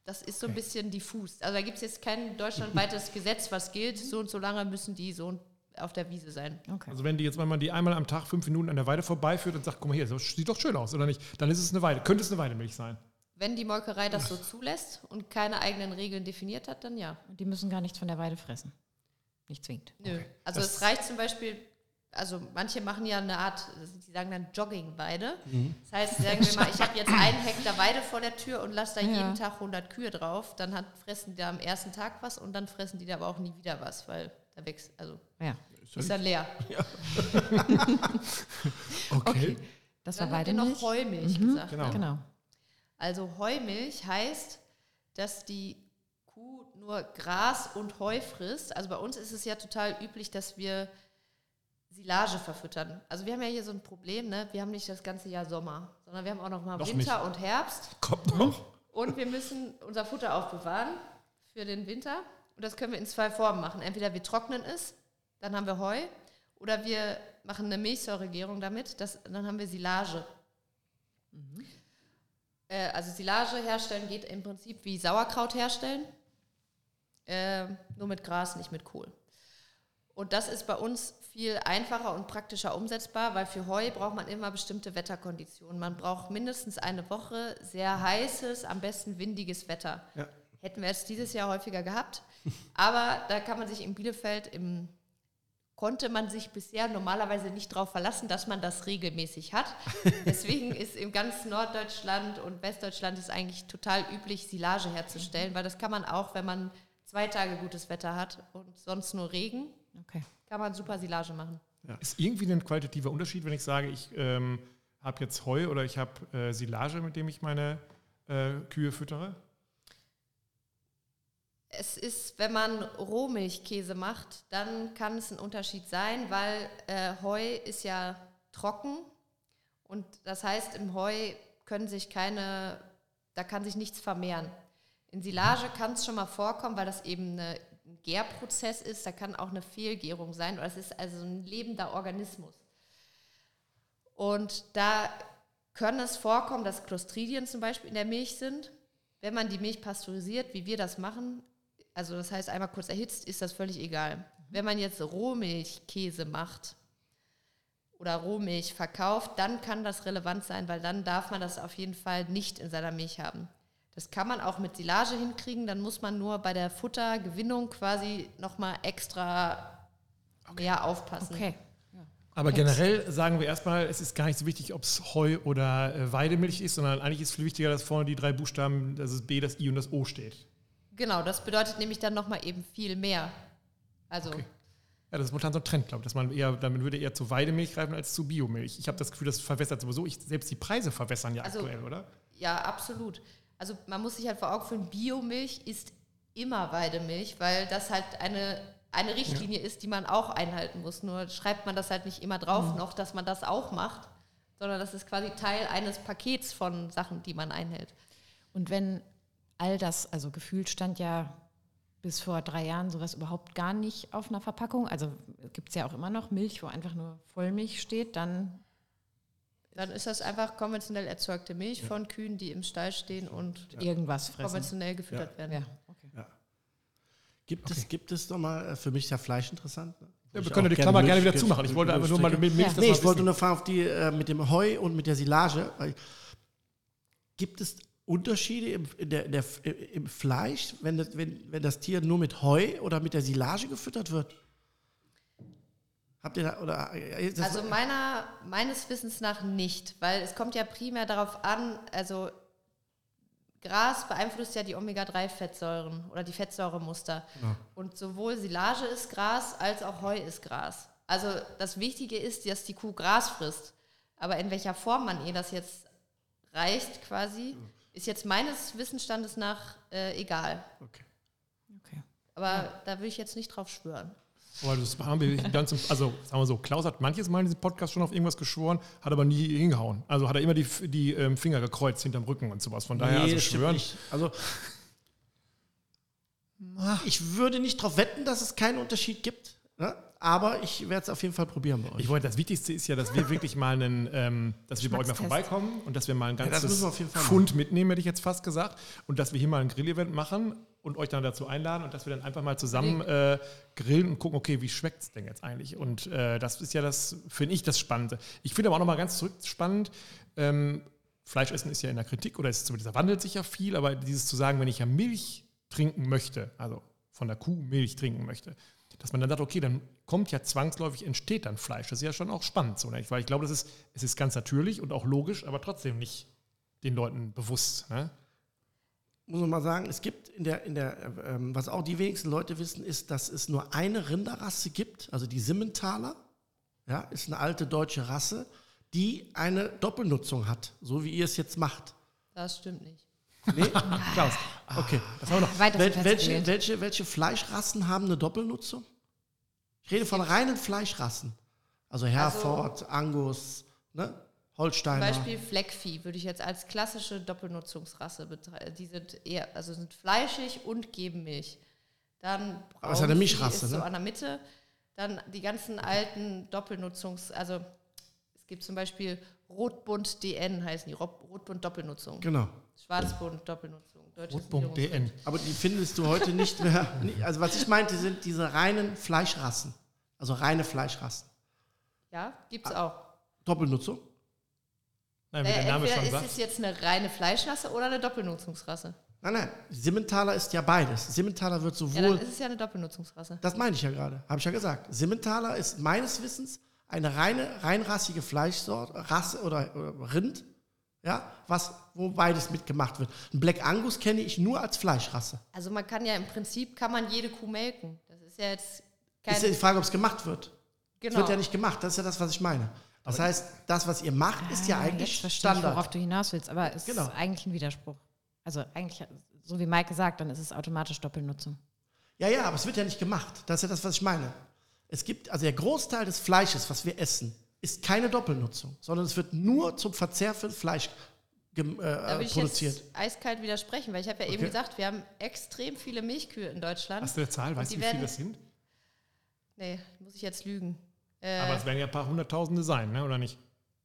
das ist so ein bisschen diffus. Also da gibt es jetzt kein deutschlandweites [laughs] Gesetz, was gilt. So und so lange müssen die so auf der Wiese sein. okay. Also wenn die jetzt, wenn man die einmal am Tag fünf Minuten an der Weide vorbeiführt und sagt, guck mal hier, das sieht doch schön aus, oder nicht? Dann ist es eine Weide. Könnte es eine Weidemilch sein? Wenn die Molkerei das so zulässt und keine eigenen Regeln definiert hat, dann ja. Und die müssen gar nichts von der Weide fressen. Nicht zwingend. Nö. Also Das- es reicht zum Beispiel, also manche machen ja eine Art, sie sagen dann Joggingweide. Das heißt, sagen wir mal, ich habe jetzt einen Hektar Weide vor der Tür und lasse da Ja. jeden Tag 100 Kühe drauf, dann hat, fressen die da am ersten Tag was und dann fressen die da aber auch nie wieder was, weil da wächst, also Ja. ist dann leer. [laughs] Okay. Das war Dann ihr Weidemilch. noch Heumilch gesagt. Genau. Genau. Also Heumilch heißt, dass die Kuh nur Gras und Heu frisst. Also bei uns ist es ja total üblich, dass wir Silage verfüttern. Also wir haben ja hier so ein Problem, ne? wir haben nicht das ganze Jahr Sommer, sondern wir haben auch noch mal Noch Winter und Herbst. Kommt noch. Und wir müssen unser Futter aufbewahren für den Winter. Und das können wir in zwei Formen machen. Entweder wir trocknen es, dann haben wir Heu, oder wir machen eine Milchsäuregärung damit, das, dann haben wir Silage. Äh, also Silage herstellen geht im Prinzip wie Sauerkraut herstellen, äh, nur mit Gras, nicht mit Kohl. Und das ist bei uns viel einfacher und praktischer umsetzbar, weil für Heu braucht man immer bestimmte Wetterkonditionen. Man braucht mindestens eine Woche sehr heißes, am besten windiges Wetter. Ja. Hätten wir es dieses Jahr häufiger gehabt. [laughs] Aber da kann man sich in Bielefeld im konnte man sich bisher normalerweise nicht darauf verlassen, dass man das regelmäßig hat. [laughs] Deswegen ist im ganzen Norddeutschland und Westdeutschland ist eigentlich total üblich, Silage herzustellen, weil das kann man auch, wenn man zwei Tage gutes Wetter hat und sonst nur Regen, Okay. kann man super Silage machen. Ist irgendwie ein qualitativer Unterschied, wenn ich sage, ich ähm, habe jetzt Heu oder ich habe äh, Silage, mit dem ich meine äh, Kühe füttere? Es ist, wenn man Rohmilchkäse macht, dann kann es ein Unterschied sein, weil äh, Heu ist ja trocken und das heißt, im Heu können sich keine, da kann sich nichts vermehren. In Silage kann es schon mal vorkommen, weil das eben eine, ein Gärprozess ist. Da kann auch eine Fehlgärung sein. Oder es ist also ein lebender Organismus. Und da können es vorkommen, dass Clostridien zum Beispiel in der Milch sind. Wenn man die Milch pasteurisiert, wie wir das machen, also das heißt einmal kurz erhitzt, ist das völlig egal. Wenn man jetzt Rohmilchkäse macht oder Rohmilch verkauft, dann kann das relevant sein, weil dann darf man das auf jeden Fall nicht in seiner Milch haben. Das kann man auch mit Silage hinkriegen, dann muss man nur bei der Futtergewinnung quasi nochmal extra mehr aufpassen. Okay. Aber generell sagen wir erstmal, es ist gar nicht so wichtig, ob es Heu oder äh, Weidemilch ist, sondern eigentlich ist viel wichtiger, dass vorne die drei Buchstaben, dass es B, das I und das O steht. Genau, das bedeutet nämlich dann nochmal eben viel mehr. Also Okay. Ja, das ist momentan so ein Trend, glaube ich, dass man eher, damit würde eher zu Weidemilch greifen als zu Biomilch. Ich habe das Gefühl, das verwässert sowieso. Ich, selbst die Preise verwässern ja Also- aktuell, oder? Ja, absolut. Also man muss sich halt vor Augen führen, Biomilch ist immer Weidemilch, weil das halt eine, eine Richtlinie ist, die man auch einhalten muss. Nur schreibt man das halt nicht immer drauf noch, dass man das auch macht, sondern das ist quasi Teil eines Pakets von Sachen, die man einhält. Und wenn all das, also gefühlt stand ja bis vor drei Jahren sowas überhaupt gar nicht auf einer Verpackung. Also gibt es ja auch immer noch Milch, wo einfach nur Vollmilch steht, dann Dann ist das einfach konventionell erzeugte Milch von Kühen, die im Stall stehen und irgendwas fressen. konventionell gefüttert werden. Ja, okay. Gibt es, gibt es nochmal, äh, für mich ist ja Fleisch interessant. Ne? Ja, Ich wir können die Klammer gerne wieder zumachen. Ich wollte einfach nur mal Milch mit Milch Ja. das Nee, mal ich wollte nur fragen auf die äh, mit dem Heu und mit der Silage. Gibt es Unterschiede im, in der, in der, im Fleisch, wenn das, wenn, wenn das Tier nur mit Heu oder mit der Silage gefüttert wird? Habt ihr da, oder, äh, das, Also meiner, meines Wissens nach nicht, weil es kommt ja primär darauf an, also Gras beeinflusst ja die Omega-3-Fettsäuren oder die Fettsäuremuster. Und sowohl Silage ist Gras als auch Heu ist Gras. Also das Wichtige ist, dass die Kuh Gras frisst. Aber in welcher Form man ihr das jetzt reicht quasi, ist jetzt meines Wissensstandes nach äh, egal. okay. okay. Aber da will ich jetzt nicht drauf schwören. Aber das haben wir ganz, also sagen wir so, Klaus hat manches Mal in diesem Podcast schon auf irgendwas geschworen, hat aber nie hingehauen. Also hat er immer die, die ähm, Finger gekreuzt hinterm Rücken und sowas. Von daher, also das stimmt schwören. nicht. Also, ich würde nicht darauf wetten, dass es keinen Unterschied gibt, ne? aber ich werde es auf jeden Fall probieren bei euch. Ich wollte, das Wichtigste ist ja, dass wir wirklich mal einen, ähm, dass wir bei euch mal vorbeikommen und dass wir mal ein ganzes müssen wir auf jeden Fall Pfund mitnehmen, hätte ich jetzt fast gesagt. Und dass wir hier mal ein Grillevent machen und euch dann dazu einladen und dass wir dann einfach mal zusammen äh, grillen und gucken, okay, wie schmeckt es denn jetzt eigentlich? Und äh, das ist ja das, finde ich, das Spannende. Ich finde aber auch noch mal ganz zurück spannend, ähm, Fleischessen ist ja in der Kritik oder ist zumindest, da wandelt sich ja viel, aber dieses zu sagen, wenn ich ja Milch trinken möchte, also von der Kuh Milch trinken möchte, dass man dann sagt, okay, dann kommt ja zwangsläufig, entsteht dann Fleisch. Das ist ja schon auch spannend, so, ne? weil ich glaube, das ist, es ist ganz natürlich und auch logisch, aber trotzdem nicht den Leuten bewusst. Ne? Muss man mal sagen, es gibt in der, in der äh, ähm, was auch die wenigsten Leute wissen, ist, dass es nur eine Rinderrasse gibt, also die Simmentaler, ja, ist eine alte deutsche Rasse, die eine Doppelnutzung hat, so wie ihr es jetzt macht. Das stimmt nicht. Nee? Klaus, Okay. das haben wir noch. Wel welche, welche, welche Fleischrassen haben eine Doppelnutzung? Ich rede von reinen Fleischrassen. Also Herford, Angus, ne? Zum Holsteiner. Beispiel Fleckvieh würde ich jetzt als klassische Doppelnutzungsrasse betreiben. Die sind eher, also sind fleischig und geben Milch. Dann Aber ist ja eine Mischrasse, ist so ne? an der Mitte. Dann die ganzen alten Doppelnutzungs, also es gibt zum Beispiel Rotbund DN heißen die, Rot- Rotbund Doppelnutzung, Genau. Schwarzbund Doppelnutzung, Niederungsrind. DN. Aber die findest du heute nicht mehr. [laughs] Also was ich meinte, sind diese reinen Fleischrassen. Also reine Fleischrassen. Ja, gibt es auch. Doppelnutzung. Nein, wie Naja, der Name entweder schon ist sagt. es jetzt eine reine Fleischrasse oder eine Doppelnutzungsrasse. Nein, nein. Simmentaler ist ja beides. Simmentaler wird Ja, dann sowohl. ist es ja eine Doppelnutzungsrasse. das meine ich ja gerade. Habe ich ja gesagt. Simmentaler ist meines Wissens eine reine, reinrassige Fleischsort, Rasse oder, oder Rind, ja, was, wo beides mitgemacht wird. Ein Black Angus kenne ich nur als Fleischrasse. Also man kann ja im Prinzip, kann man jede Kuh melken. Das ist ja jetzt kein... Ist ja die Frage, ob es gemacht wird. Es genau. wird ja nicht gemacht. Das ist ja das, was ich meine. Das heißt, das, was ihr macht, ist ja Ah, eigentlich jetzt verstehe ich, worauf Standard. du hinaus willst, aber es Genau. ist eigentlich ein Widerspruch. Also eigentlich, so wie Mike gesagt, dann ist es automatisch Doppelnutzung. Ja, ja, aber es wird ja nicht gemacht. Das ist ja das, was ich meine. Es gibt, also der Großteil des Fleisches, was wir essen, ist keine Doppelnutzung, sondern es wird nur zum Verzehr für Fleisch gem- Da äh, will ich produziert. jetzt eiskalt widersprechen, weil ich habe ja eben Okay. gesagt, wir haben extrem viele Milchkühe in Deutschland. Hast du eine Zahl? Weißt du, wie viele das sind? Nee, muss ich jetzt lügen. Äh, Aber es werden ja ein paar Hunderttausende sein, ne? oder nicht?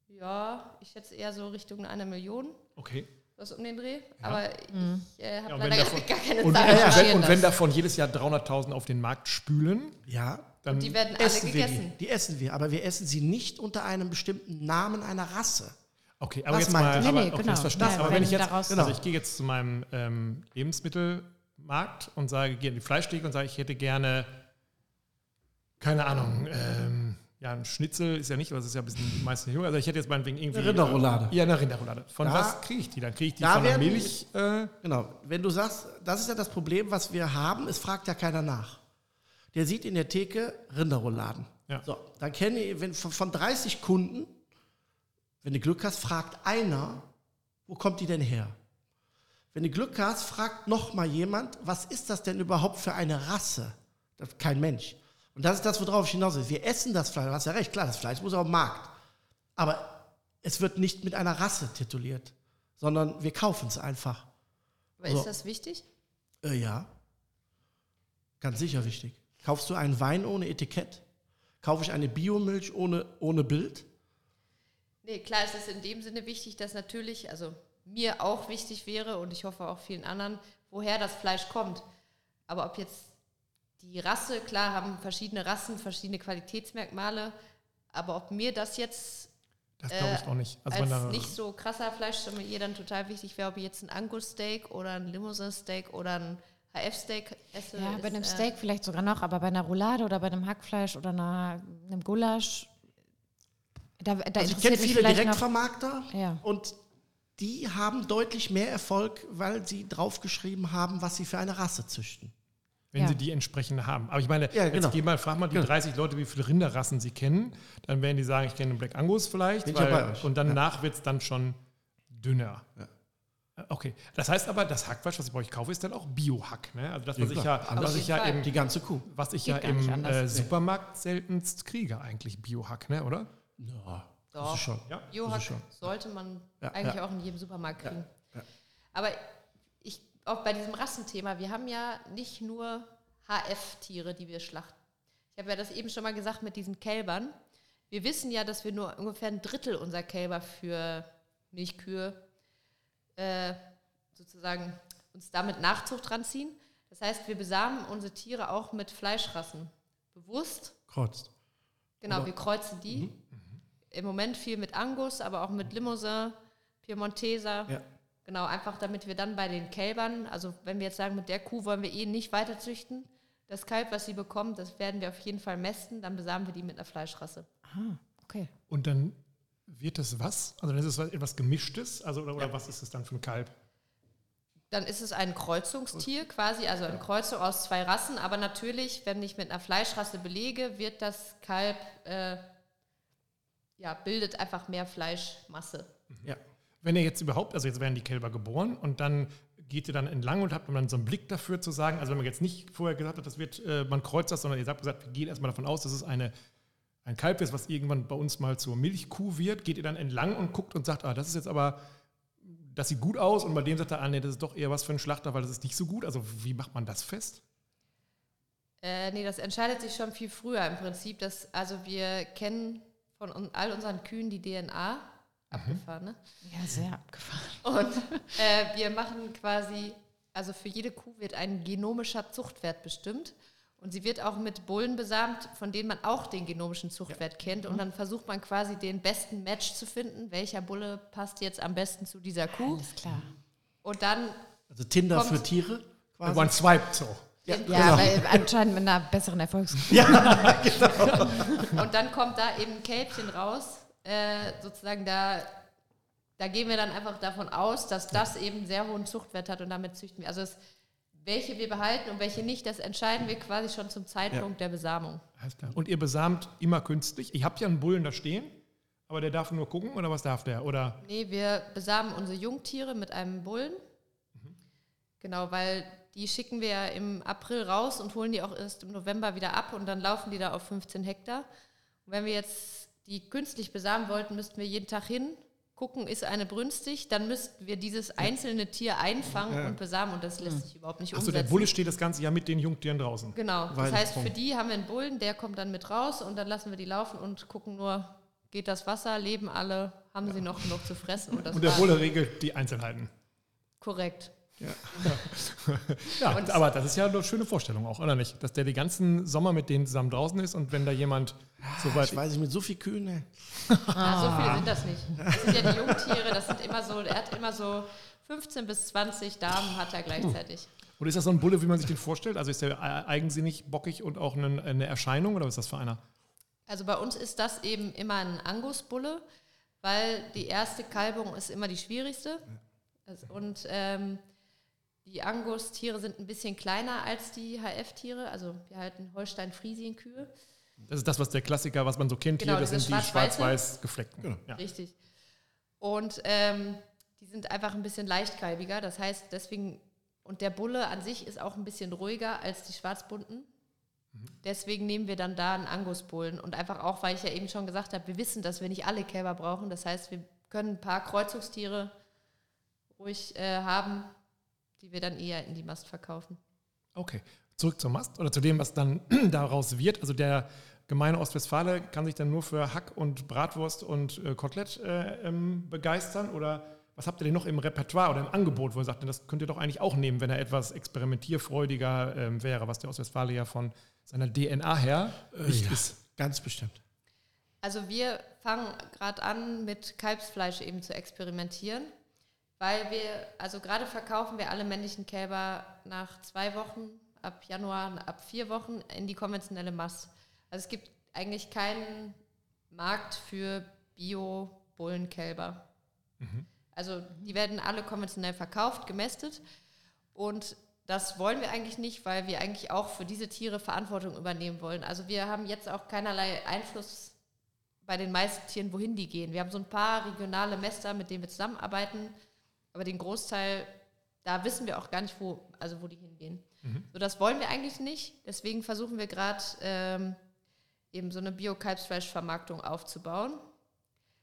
ja, ich schätze eher so Richtung einer Million, Okay. was um den Dreh. Aber ich äh, habe Ja, und leider davon- [laughs] gar keine Und, Zahl. und, wenn, und wenn davon jedes Jahr 300.000 auf den Markt spülen, Ja, dann Die werden alle essen wir gegessen. die. Die essen wir, aber wir essen sie nicht unter einem bestimmten Namen einer Rasse. Okay, aber Das jetzt mal, ich. aber, Nee, nee, okay, genau. das verstehe ich. Aber wenn wenn ich jetzt, daraus- also Genau. ich gehe jetzt zu meinem ähm, Lebensmittelmarkt und sage, gehe in die Fleischtheke und sage, ich hätte gerne, keine Ahnung, ähm, ja, ein Schnitzel ist ja nicht, aber es ist ja ein bisschen meistens jung. Also ich hätte jetzt meinetwegen irgendwie. Eine Rinderroulade. Ja, eine Rinderroulade. Von Da- was kriege ich die? Dann kriege ich die da von der Milch. Äh, Genau, wenn du sagst, das ist ja das Problem, was wir haben, es fragt ja keiner nach. Der sieht in der Theke Rinderrouladen. Ja. So, dann kenne ich, wenn von, von 30 Kunden, wenn du Glück hast, fragt einer, wo kommt die denn her? Wenn du Glück hast, fragt noch mal jemand, was ist das denn überhaupt für eine Rasse? Das, kein Mensch. Und das ist das, worauf ich hinaus will. Wir essen das Fleisch, du hast ja recht, klar, das Fleisch muss auf den Markt. Aber es wird nicht mit einer Rasse tituliert, sondern wir kaufen es einfach. Aber So. ist das wichtig? Äh, ja. Ganz sicher wichtig. Kaufst du einen Wein ohne Etikett? Kaufe ich eine Biomilch ohne, ohne Bild? Nee, klar, es ist in dem Sinne wichtig, dass natürlich, also mir auch wichtig wäre und ich hoffe auch vielen anderen, woher das Fleisch kommt. Aber ob jetzt die Rasse, klar, haben verschiedene Rassen, verschiedene Qualitätsmerkmale, aber ob mir das jetzt das glaube ich Äh, auch nicht. Also als da, nicht so krasser Fleischsommelier dann total wichtig wäre, ob ich jetzt ein Angus-Steak oder ein Limousin-Steak oder ein HF-Steak esse. Ja, bei einem äh, Steak vielleicht sogar noch, aber bei einer Roulade oder bei einem Hackfleisch oder einer, einem Gulasch, da, da Also ich kenne mich viele Direktvermarkter Ja. und die haben deutlich mehr Erfolg, weil sie draufgeschrieben haben, was sie für eine Rasse züchten. Wenn Ja. sie die entsprechende haben. Aber ich meine, Ja, genau. jetzt geh mal, frag mal die Genau. 30 Leute, wie viele Rinderrassen sie kennen. Dann werden die sagen, ich kenne einen Black Angus vielleicht. Ja weil, und danach wird es dann schon dünner. Äh, Okay, das heißt aber, das Hackfleisch, was ich bei euch kaufe, ist dann auch Bio-Hack. Ne? Also das, was Ja, ich ja, was ich ja im, Die ganze Kuh. was ich Geht ja im äh. Supermarkt seltenst kriege, eigentlich Bio-Hack, ne? oder? Ja, das Doch. ist schon. Ja. Biohack sollte man Ja, eigentlich ja. auch in jedem Supermarkt kriegen. ja. Aber auch bei diesem Rassenthema, wir haben ja nicht nur HF-Tiere, die wir schlachten. Ich habe ja das eben schon mal gesagt mit diesen Kälbern. Wir wissen ja, dass wir nur ungefähr ein Drittel unserer Kälber für Milchkühe äh, sozusagen uns damit Nachzucht ranziehen. Das heißt, wir besamen unsere Tiere auch mit Fleischrassen. Bewusst, Kreuzt. Genau, Oder- wir kreuzen die. Im Moment viel mit Angus, aber auch mit Limousin, Piemonteser. Ja. Genau, einfach damit wir dann bei den Kälbern, also wenn wir jetzt sagen, mit der Kuh wollen wir eh nicht weiter züchten, das Kalb, was sie bekommt, das werden wir auf jeden Fall mästen, dann besamen wir die mit einer Fleischrasse. Ah, okay. Und dann wird es was? Also dann ist es was- etwas Gemischtes? Also, oder, oder was ist es dann für ein Kalb? Dann ist es ein Kreuzungstier quasi, also eine Kreuzung aus zwei Rassen, aber natürlich, wenn ich mit einer Fleischrasse belege, wird das Kalb, äh, ja, bildet einfach mehr Fleischmasse. Ja. Wenn ihr jetzt überhaupt, also jetzt werden die Kälber geboren und dann geht ihr dann entlang und habt dann so einen Blick dafür zu sagen, also wenn man jetzt nicht vorher gesagt hat, das wird, äh, man kreuzt das, sondern ihr habt gesagt, wir gehen erstmal davon aus, dass es eine, ein Kalb ist, was irgendwann bei uns mal zur Milchkuh wird, geht ihr dann entlang und guckt und sagt, ah, das ist jetzt aber, das sieht gut aus und bei dem sagt er, ah, nee, das ist doch eher was für ein Schlachter, weil das ist nicht so gut. Also wie macht man das fest? Äh, nee, das entscheidet sich schon viel früher im Prinzip. Dass, also wir kennen von all unseren Kühen die DNA abgefahren. Ne? Ja, sehr abgefahren. Und äh, wir machen quasi, also für jede Kuh wird ein genomischer Zuchtwert bestimmt. Und sie wird auch mit Bullen besamt, von denen man auch den genomischen Zuchtwert kennt. Und dann versucht man quasi den besten Match zu finden. Welcher Bulle passt jetzt am besten zu dieser Kuh? Alles klar. Und dann Also Tinder Kommt- für Tiere quasi. One swipe so. Ja, Ja, genau. weil anscheinend mit einer besseren Erfolgsquote. [laughs] Und dann kommt da eben ein Kälbchen raus. Äh, sozusagen da, da gehen wir dann einfach davon aus, dass das eben einen sehr hohen Zuchtwert hat und damit züchten wir. Also es, welche wir behalten und welche nicht, das entscheiden wir quasi schon zum Zeitpunkt der Besamung. Und ihr besamt immer künstlich. Ich habe ja einen Bullen da stehen, aber der darf nur gucken oder was darf der? Oder Nee, wir besamen unsere Jungtiere mit einem Bullen. Genau, weil die schicken wir ja im April raus und holen die auch erst im November wieder ab und dann laufen die da auf 15 Hektar. Und wenn wir jetzt die künstlich besamen wollten, müssten wir jeden Tag hin, gucken, ist eine brünstig, dann müssten wir dieses einzelne Tier einfangen Ja. und besamen und das lässt sich überhaupt nicht Achso, umsetzen. der Bulle steht das ganze Jahr mit den Jungtieren draußen. Genau, das heißt, für die haben wir einen Bullen, der kommt dann mit raus und dann lassen wir die laufen und gucken nur, geht das Wasser, leben alle, haben sie noch genug zu fressen und Und der. Bulle regelt die Einzelheiten. Korrekt. [laughs] Ja, Und- aber das ist ja eine schöne Vorstellung auch, oder nicht? Dass der den ganzen Sommer mit denen zusammen draußen ist und wenn da jemand so weit. Ich weiß nicht, mit so viel Kühen, ne? [laughs] Ja, so viele sind das nicht. Das sind ja die Jungtiere, das sind immer so, er hat immer so 15 bis 20 Damen hat er gleichzeitig. Oder ist das so ein Bulle, wie man sich den vorstellt? Also ist der äh, eigensinnig, bockig und auch eine, eine Erscheinung oder was ist das für einer? Also bei uns ist das eben immer ein Angusbulle, weil die erste Kalbung ist immer die schwierigste. Also- Und ähm, die Angus-Tiere sind ein bisschen kleiner als die HF-Tiere. Also wir halten Holstein-Friesien-Kühe. Das ist das, was der Klassiker, was man so kennt Genau, hier, das sind die schwarz-weiße. schwarz-weiß gefleckten. Genau. Ja. Richtig. Und ähm, die sind einfach ein bisschen leichtkalbiger. Das heißt, deswegen, und der Bulle an sich ist auch ein bisschen ruhiger als die Schwarzbunten. Deswegen nehmen wir dann da einen Angusbullen. Und einfach auch, weil ich ja eben schon gesagt habe, wir wissen, dass wir nicht alle Kälber brauchen. Das heißt, wir können ein paar Kreuzungstiere ruhig äh, haben, die wir dann eher in die Mast verkaufen. Okay. Zurück zur Mast oder zu dem, was dann [clears throat] daraus wird. Also der gemeine Ostwestfale kann sich dann nur für Hack und Bratwurst und äh, Kotelett äh, ähm, begeistern oder was habt ihr denn noch im Repertoire oder im Angebot, wo ihr sagt, das könnt ihr doch eigentlich auch nehmen, wenn er etwas experimentierfreudiger ähm, wäre, was der Ostwestfale ja von seiner DNA her nicht ja. ist. Ganz bestimmt. Also wir fangen gerade an, mit Kalbsfleisch eben zu experimentieren, weil wir, also gerade verkaufen wir alle männlichen Kälber nach zwei Wochen, ab Januar, ab vier Wochen in die konventionelle Mast. Also es gibt eigentlich keinen Markt für Bio-Bullenkälber. Also die werden alle konventionell verkauft, gemästet und das wollen wir eigentlich nicht, weil wir eigentlich auch für diese Tiere Verantwortung übernehmen wollen. Also wir haben jetzt auch keinerlei Einfluss bei den meisten Tieren, wohin die gehen. Wir haben so ein paar regionale Mäster, mit denen wir zusammenarbeiten, aber den Großteil, da wissen wir auch gar nicht, wo, also wo die hingehen. So, das wollen wir eigentlich nicht. Deswegen versuchen wir gerade ähm, eben so eine Bio-Kalbsfleischvermarktung aufzubauen.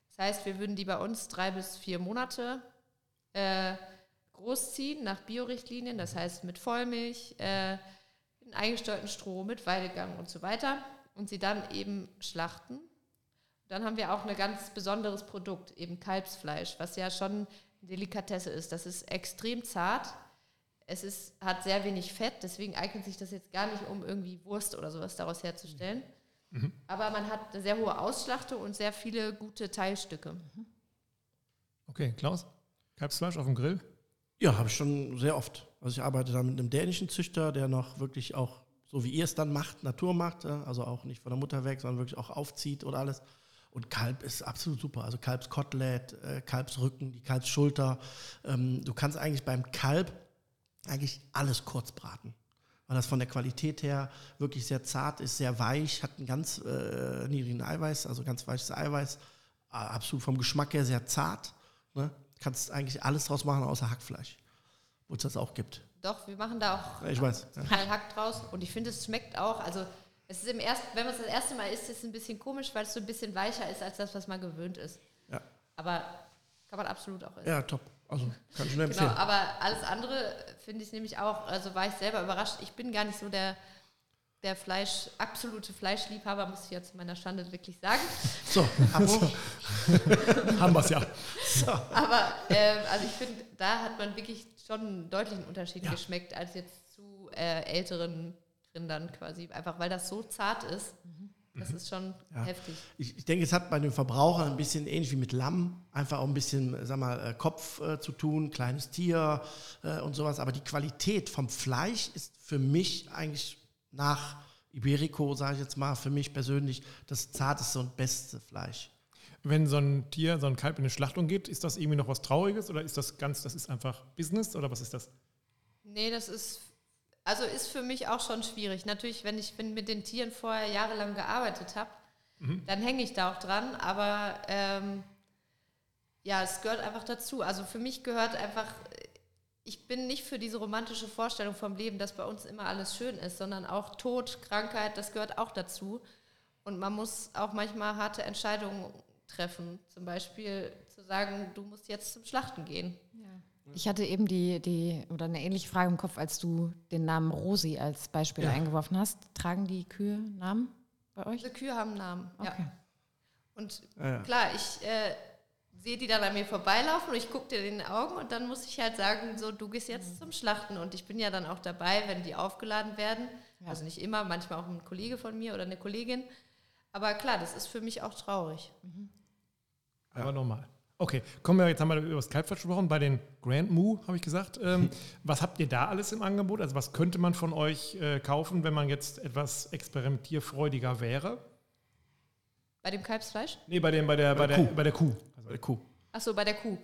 Das heißt, wir würden die bei uns drei bis vier Monate äh, großziehen nach Biorichtlinien, das heißt mit Vollmilch, äh, in eingesteuerten Stroh, mit Weidegang und so weiter und sie dann eben schlachten. Dann haben wir auch ein ganz besonderes Produkt, eben Kalbsfleisch, was ja schon Delikatesse ist. Das ist extrem zart. Es ist, hat sehr wenig Fett, deswegen eignet sich das jetzt gar nicht, um irgendwie Wurst oder sowas daraus herzustellen. Aber man hat eine sehr hohe Ausschlachtung und sehr viele gute Teilstücke. Okay, Klaus? Kalbsfleisch auf dem Grill? Ja, habe ich schon sehr oft. Also ich arbeite da mit einem dänischen Züchter, der noch wirklich auch, so wie ihr es dann macht, Natur macht, ja, also auch nicht von der Mutter weg, sondern wirklich auch aufzieht oder alles. Und Kalb ist absolut super. Also Kalbskotelett, äh, Kalbsrücken, die Kalbsschulter. Ähm, du kannst eigentlich beim Kalb eigentlich alles kurz braten. Weil das von der Qualität her wirklich sehr zart ist, sehr weich, hat einen ganz äh, niedrigen Eiweiß, also ganz weiches Eiweiß. Absolut vom Geschmack her sehr zart. Ne? Kannst eigentlich alles draus machen außer Hackfleisch, wo es das auch gibt. Doch, wir machen da auch ich weiß. Ja. Hack draus und ich finde, es schmeckt auch. Also, es ist im ersten, wenn man es das erste Mal isst, ist es ein bisschen komisch, weil es so ein bisschen weicher ist als das, was man gewöhnt ist. Ja. Aber kann man absolut auch essen. ja, top. Also kann ich nur Genau, empfehlen. aber alles andere finde ich nämlich auch, also war ich selber überrascht. Ich bin gar nicht so der, der Fleisch, absolute Fleischliebhaber, muss ich ja zu meiner Schande wirklich sagen. So, [laughs] Abo. Haben wir es ja. Aber ähm, also ich finde, da hat man wirklich schon einen deutlichen Unterschied Ja. geschmeckt als jetzt zu äh, älteren Rindern quasi. Einfach weil das so zart ist. Das ist schon Ja. heftig. Ich, ich denke, es hat bei den Verbrauchern ein bisschen ähnlich wie mit Lamm, einfach auch ein bisschen, sag mal, äh, Kopf äh, zu tun, kleines Tier äh, und sowas. Aber die Qualität vom Fleisch ist für mich eigentlich nach Iberico, sage ich jetzt mal, für mich persönlich das zarteste und beste Fleisch. Wenn so ein Tier, so ein Kalb in eine Schlachtung geht, ist das irgendwie noch was Trauriges oder ist das ganz, das ist einfach Business oder was ist das? Nee, das ist, also ist für mich auch schon schwierig. Natürlich, wenn ich mit den Tieren vorher jahrelang gearbeitet habe, dann hänge ich da auch dran. Aber ähm, ja, es gehört einfach dazu. Also für mich gehört einfach, ich bin nicht für diese romantische Vorstellung vom Leben, dass bei uns immer alles schön ist, sondern auch Tod, Krankheit, das gehört auch dazu. Und man muss auch manchmal harte Entscheidungen treffen. Zum Beispiel zu sagen, du musst jetzt zum Schlachten gehen. Ich hatte eben die, die oder eine ähnliche Frage im Kopf, als du den Namen Rosi als Beispiel Ja. eingeworfen hast. Tragen die Kühe Namen bei euch? Diese Kühe haben einen Namen. Okay. Ja. Und Ja, ja. klar, ich äh, sehe die dann an mir vorbeilaufen und ich gucke dir in den Augen und dann muss ich halt sagen, so, du gehst jetzt zum Schlachten. Und ich bin ja dann auch dabei, wenn die aufgeladen werden. Ja. Also nicht immer, manchmal auch ein Kollege von mir oder eine Kollegin. Aber klar, das ist für mich auch traurig. Aber normal. Okay, kommen wir, jetzt haben wir über das Kalbfleisch gesprochen. Bei den Grand Moo habe ich gesagt. Ähm, [laughs] was habt ihr da alles im Angebot? Also was könnte man von euch äh, kaufen, wenn man jetzt etwas experimentierfreudiger wäre? Bei dem Kalbsfleisch? Nee, bei, dem, bei, der, bei, der der, Kuh. bei der Kuh. Also, Bei der Kuh. Achso, bei der Kuh.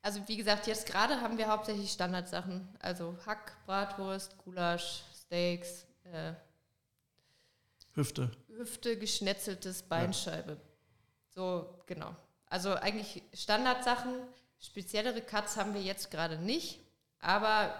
Also wie gesagt, jetzt gerade haben wir hauptsächlich Standardsachen. Also Hack, Bratwurst, Gulasch, Steaks, äh, Hüfte. Hüfte, geschnetzeltes Beinscheibe. So, genau. Also eigentlich Standardsachen. Speziellere Cuts haben wir jetzt gerade nicht. Aber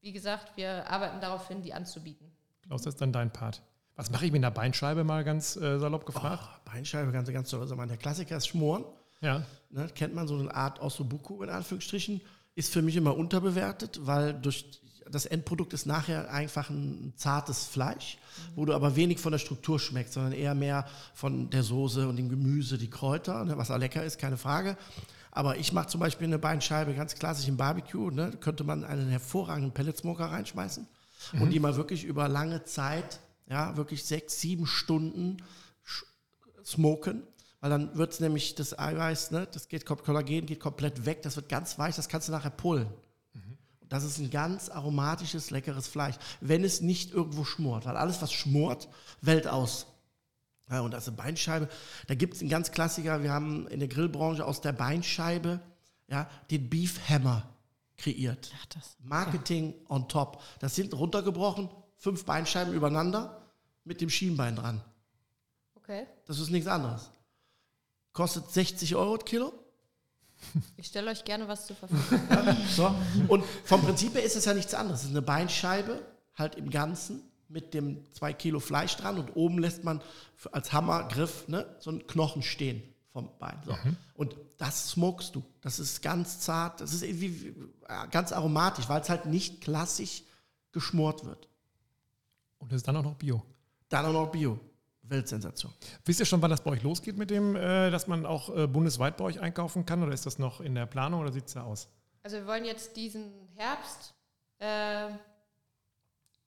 wie gesagt, wir arbeiten darauf hin, die anzubieten. Klaus, das ist dann dein Part. Was mache ich mit einer Beinscheibe, mal ganz äh, salopp gefragt? Oh, Beinscheibe, ganz, ganz toll. Also, der Klassiker ist Schmoren. Ja. Ne, kennt man so eine Art Ossobuco in Anführungsstrichen. Ist für mich immer unterbewertet, weil durch das Endprodukt ist nachher einfach ein zartes Fleisch, wo du aber wenig von der Struktur schmeckst, sondern eher mehr von der Soße und dem Gemüse, die Kräuter, ne, was auch lecker ist, keine Frage. Aber ich mache zum Beispiel eine Beinscheibe ganz klassisch im Barbecue. Ne, könnte man einen hervorragenden Pelletsmoker reinschmeißen und die mal wirklich über lange Zeit, ja, wirklich sechs, sieben Stunden smoken, weil dann wird es nämlich das Eiweiß, ne, das geht Kollagen geht komplett weg, das wird ganz weich, das kannst du nachher pullen. Das ist ein ganz aromatisches, leckeres Fleisch, wenn es nicht irgendwo schmort, weil alles, was schmort, wellt aus. Ja, und also Beinscheibe, da gibt es einen ganz Klassiker, wir haben in der Grillbranche aus der Beinscheibe ja, den Beef Hammer kreiert. Ach, das. Marketing on top. Das sind runtergebrochen, fünf Beinscheiben übereinander mit dem Schienbein dran. Okay. Das ist nichts anderes. Kostet 60 Euro das Kilo. Ich stelle euch gerne was zur Verfügung. [laughs] So. Und vom Prinzip her ist es ja nichts anderes. Es ist eine Beinscheibe, halt im Ganzen, mit dem zwei Kilo Fleisch dran und oben lässt man als Hammergriff ne, so einen Knochen stehen vom Bein. So. Und das smokest du. Das ist ganz zart, das ist irgendwie ganz aromatisch, weil es halt nicht klassisch geschmort wird. Und das ist dann auch noch Bio. Dann auch noch Bio. Weltsensation. Wisst ihr schon, wann das bei euch losgeht mit dem, äh, dass man auch äh, bundesweit bei euch einkaufen kann? Oder ist das noch in der Planung oder sieht es da aus? Also wir wollen jetzt diesen Herbst, äh,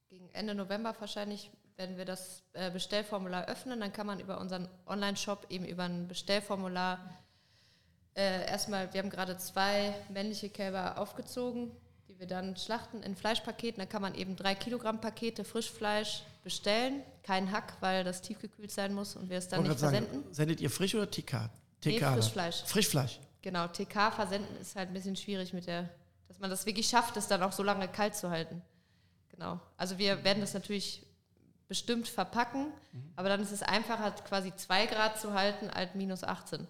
gegen Ende November wahrscheinlich, werden wir das äh, Bestellformular öffnen. Dann kann man über unseren Online-Shop eben über ein Bestellformular äh, erstmal, wir haben gerade zwei männliche Kälber aufgezogen, die wir dann schlachten in Fleischpaketen. Dann kann man eben drei Kilogramm Pakete Frischfleisch bestellen. Kein Hack, weil das tiefgekühlt sein muss und wir es dann nicht grad sagen, versenden. sendet ihr frisch oder TK? Nee, TK Frischfleisch. Frischfleisch. Genau, TK versenden ist halt ein bisschen schwierig mit der, dass man das wirklich schafft, es dann auch so lange kalt zu halten. Genau. Also wir werden das natürlich bestimmt verpacken, aber dann ist es einfacher, quasi 2 Grad zu halten als minus 18.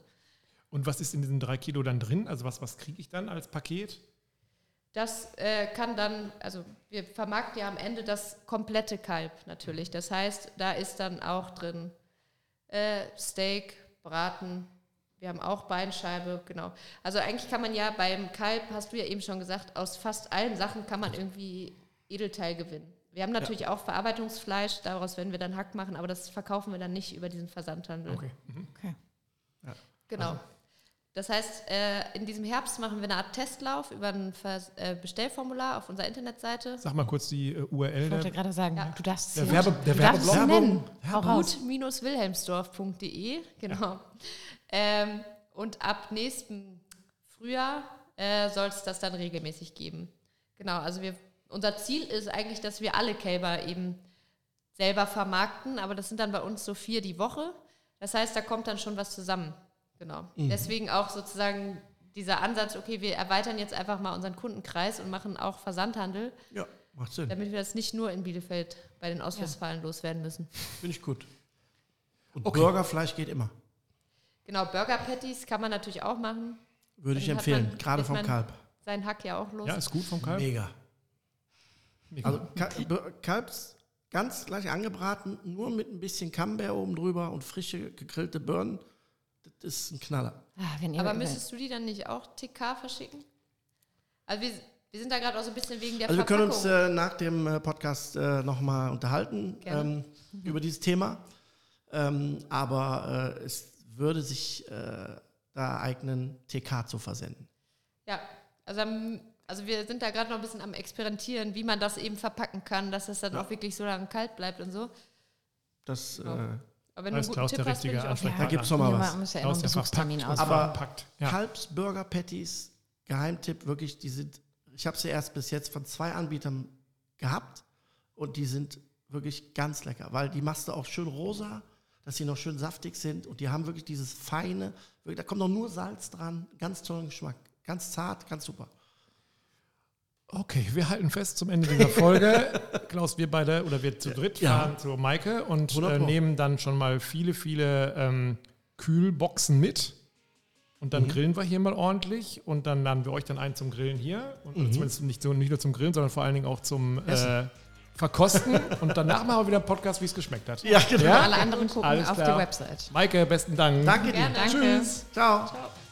Und was ist in diesen drei Kilo dann drin? Also was, was kriege ich dann als Paket? Das äh, kann dann, also wir vermarkten ja am Ende das komplette Kalb natürlich. Das heißt, da ist dann auch drin äh, Steak, Braten, wir haben auch Beinscheibe, genau. Also eigentlich kann man ja beim Kalb, hast du ja eben schon gesagt, aus fast allen Sachen kann man irgendwie Edelteil gewinnen. Wir haben natürlich auch Verarbeitungsfleisch, daraus werden wir dann Hack machen, aber das verkaufen wir dann nicht über diesen Versandhandel. Okay. Mhm. Okay. Genau. Das heißt, äh, in diesem Herbst machen wir eine Art Testlauf über ein Vers äh, Bestellformular auf unserer Internetseite. Sag mal kurz die äh, URL. Ich wollte gerade sagen, Ja. du darfst Der Werbe- der du darfst nennen. Gut-wilhelmsdorf.de, [laughs] genau. Ähm, und ab nächstem Frühjahr äh, soll es das dann regelmäßig geben. Genau, also wir, unser Ziel ist eigentlich, dass wir alle Kälber eben selber vermarkten, aber das sind dann bei uns so vier die Woche. Das heißt, da kommt dann schon was zusammen. Genau. Deswegen auch sozusagen dieser Ansatz, okay, wir erweitern jetzt einfach mal unseren Kundenkreis und machen auch Versandhandel, Ja, macht Sinn. damit wir das nicht nur in Bielefeld bei den Ostwestfalen loswerden müssen. Finde ich gut. Und Okay. Burgerfleisch geht immer. Genau, Burger Patties kann man natürlich auch machen. Würde ich Dann hat empfehlen, man- gerade vom Kalb. Sein Hack ja auch los. ja, ist gut vom Kalb. Mega. Mega. Also Kalbs ganz gleich angebraten, nur mit ein bisschen Camembert oben drüber und frische gegrillte Birnen. Das ist ein Knaller. Wenn ihr Aber müsstest du die dann nicht auch TK verschicken? Also wir, wir sind da gerade auch so ein bisschen wegen der Also wir können Verpackung. uns äh, nach dem äh, Podcast äh, nochmal unterhalten ähm, über dieses Thema. Ähm, aber äh, es würde sich äh, da eignen, TK zu versenden. Ja, also, also wir sind da gerade noch ein bisschen am Experimentieren, wie man das eben verpacken kann, dass es dann auch wirklich so lange kalt bleibt und so. Das, äh, Aber wenn Alles du einen ist guten der Tipp hast, richtige ich auch. Da gibt's noch mal was. man muss ja immer Aus einen der Besuchstermin verpackt, ausmachen. Aber- verpackt. Ja. Kalbsburger Patties, Geheimtipp, wirklich, die sind, ich habe sie erst bis jetzt von zwei Anbietern gehabt und die sind wirklich ganz lecker, weil die machst du auch schön rosa, dass sie noch schön saftig sind und die haben wirklich dieses feine, wirklich, da kommt noch nur Salz dran, ganz tollen Geschmack, ganz zart, ganz super. Okay, wir halten fest zum Ende dieser Folge. [laughs] Klaus, wir beide oder wir zu dritt Ja. fahren zu Maike und äh, nehmen dann schon mal viele, viele ähm, Kühlboxen mit. Und dann grillen wir hier mal ordentlich und dann laden wir euch dann ein zum Grillen hier. Und zumindest nicht, so, nicht nur zum Grillen, sondern vor allen Dingen auch zum äh. Verkosten. [laughs] und danach machen wir wieder einen Podcast, wie es geschmeckt hat. Ja, genau. Ja? Alle anderen gucken Alles auf klar. die Website. Maike, besten Dank. Danke dir. Gerne. Danke. Tschüss. Ciao. Ciao.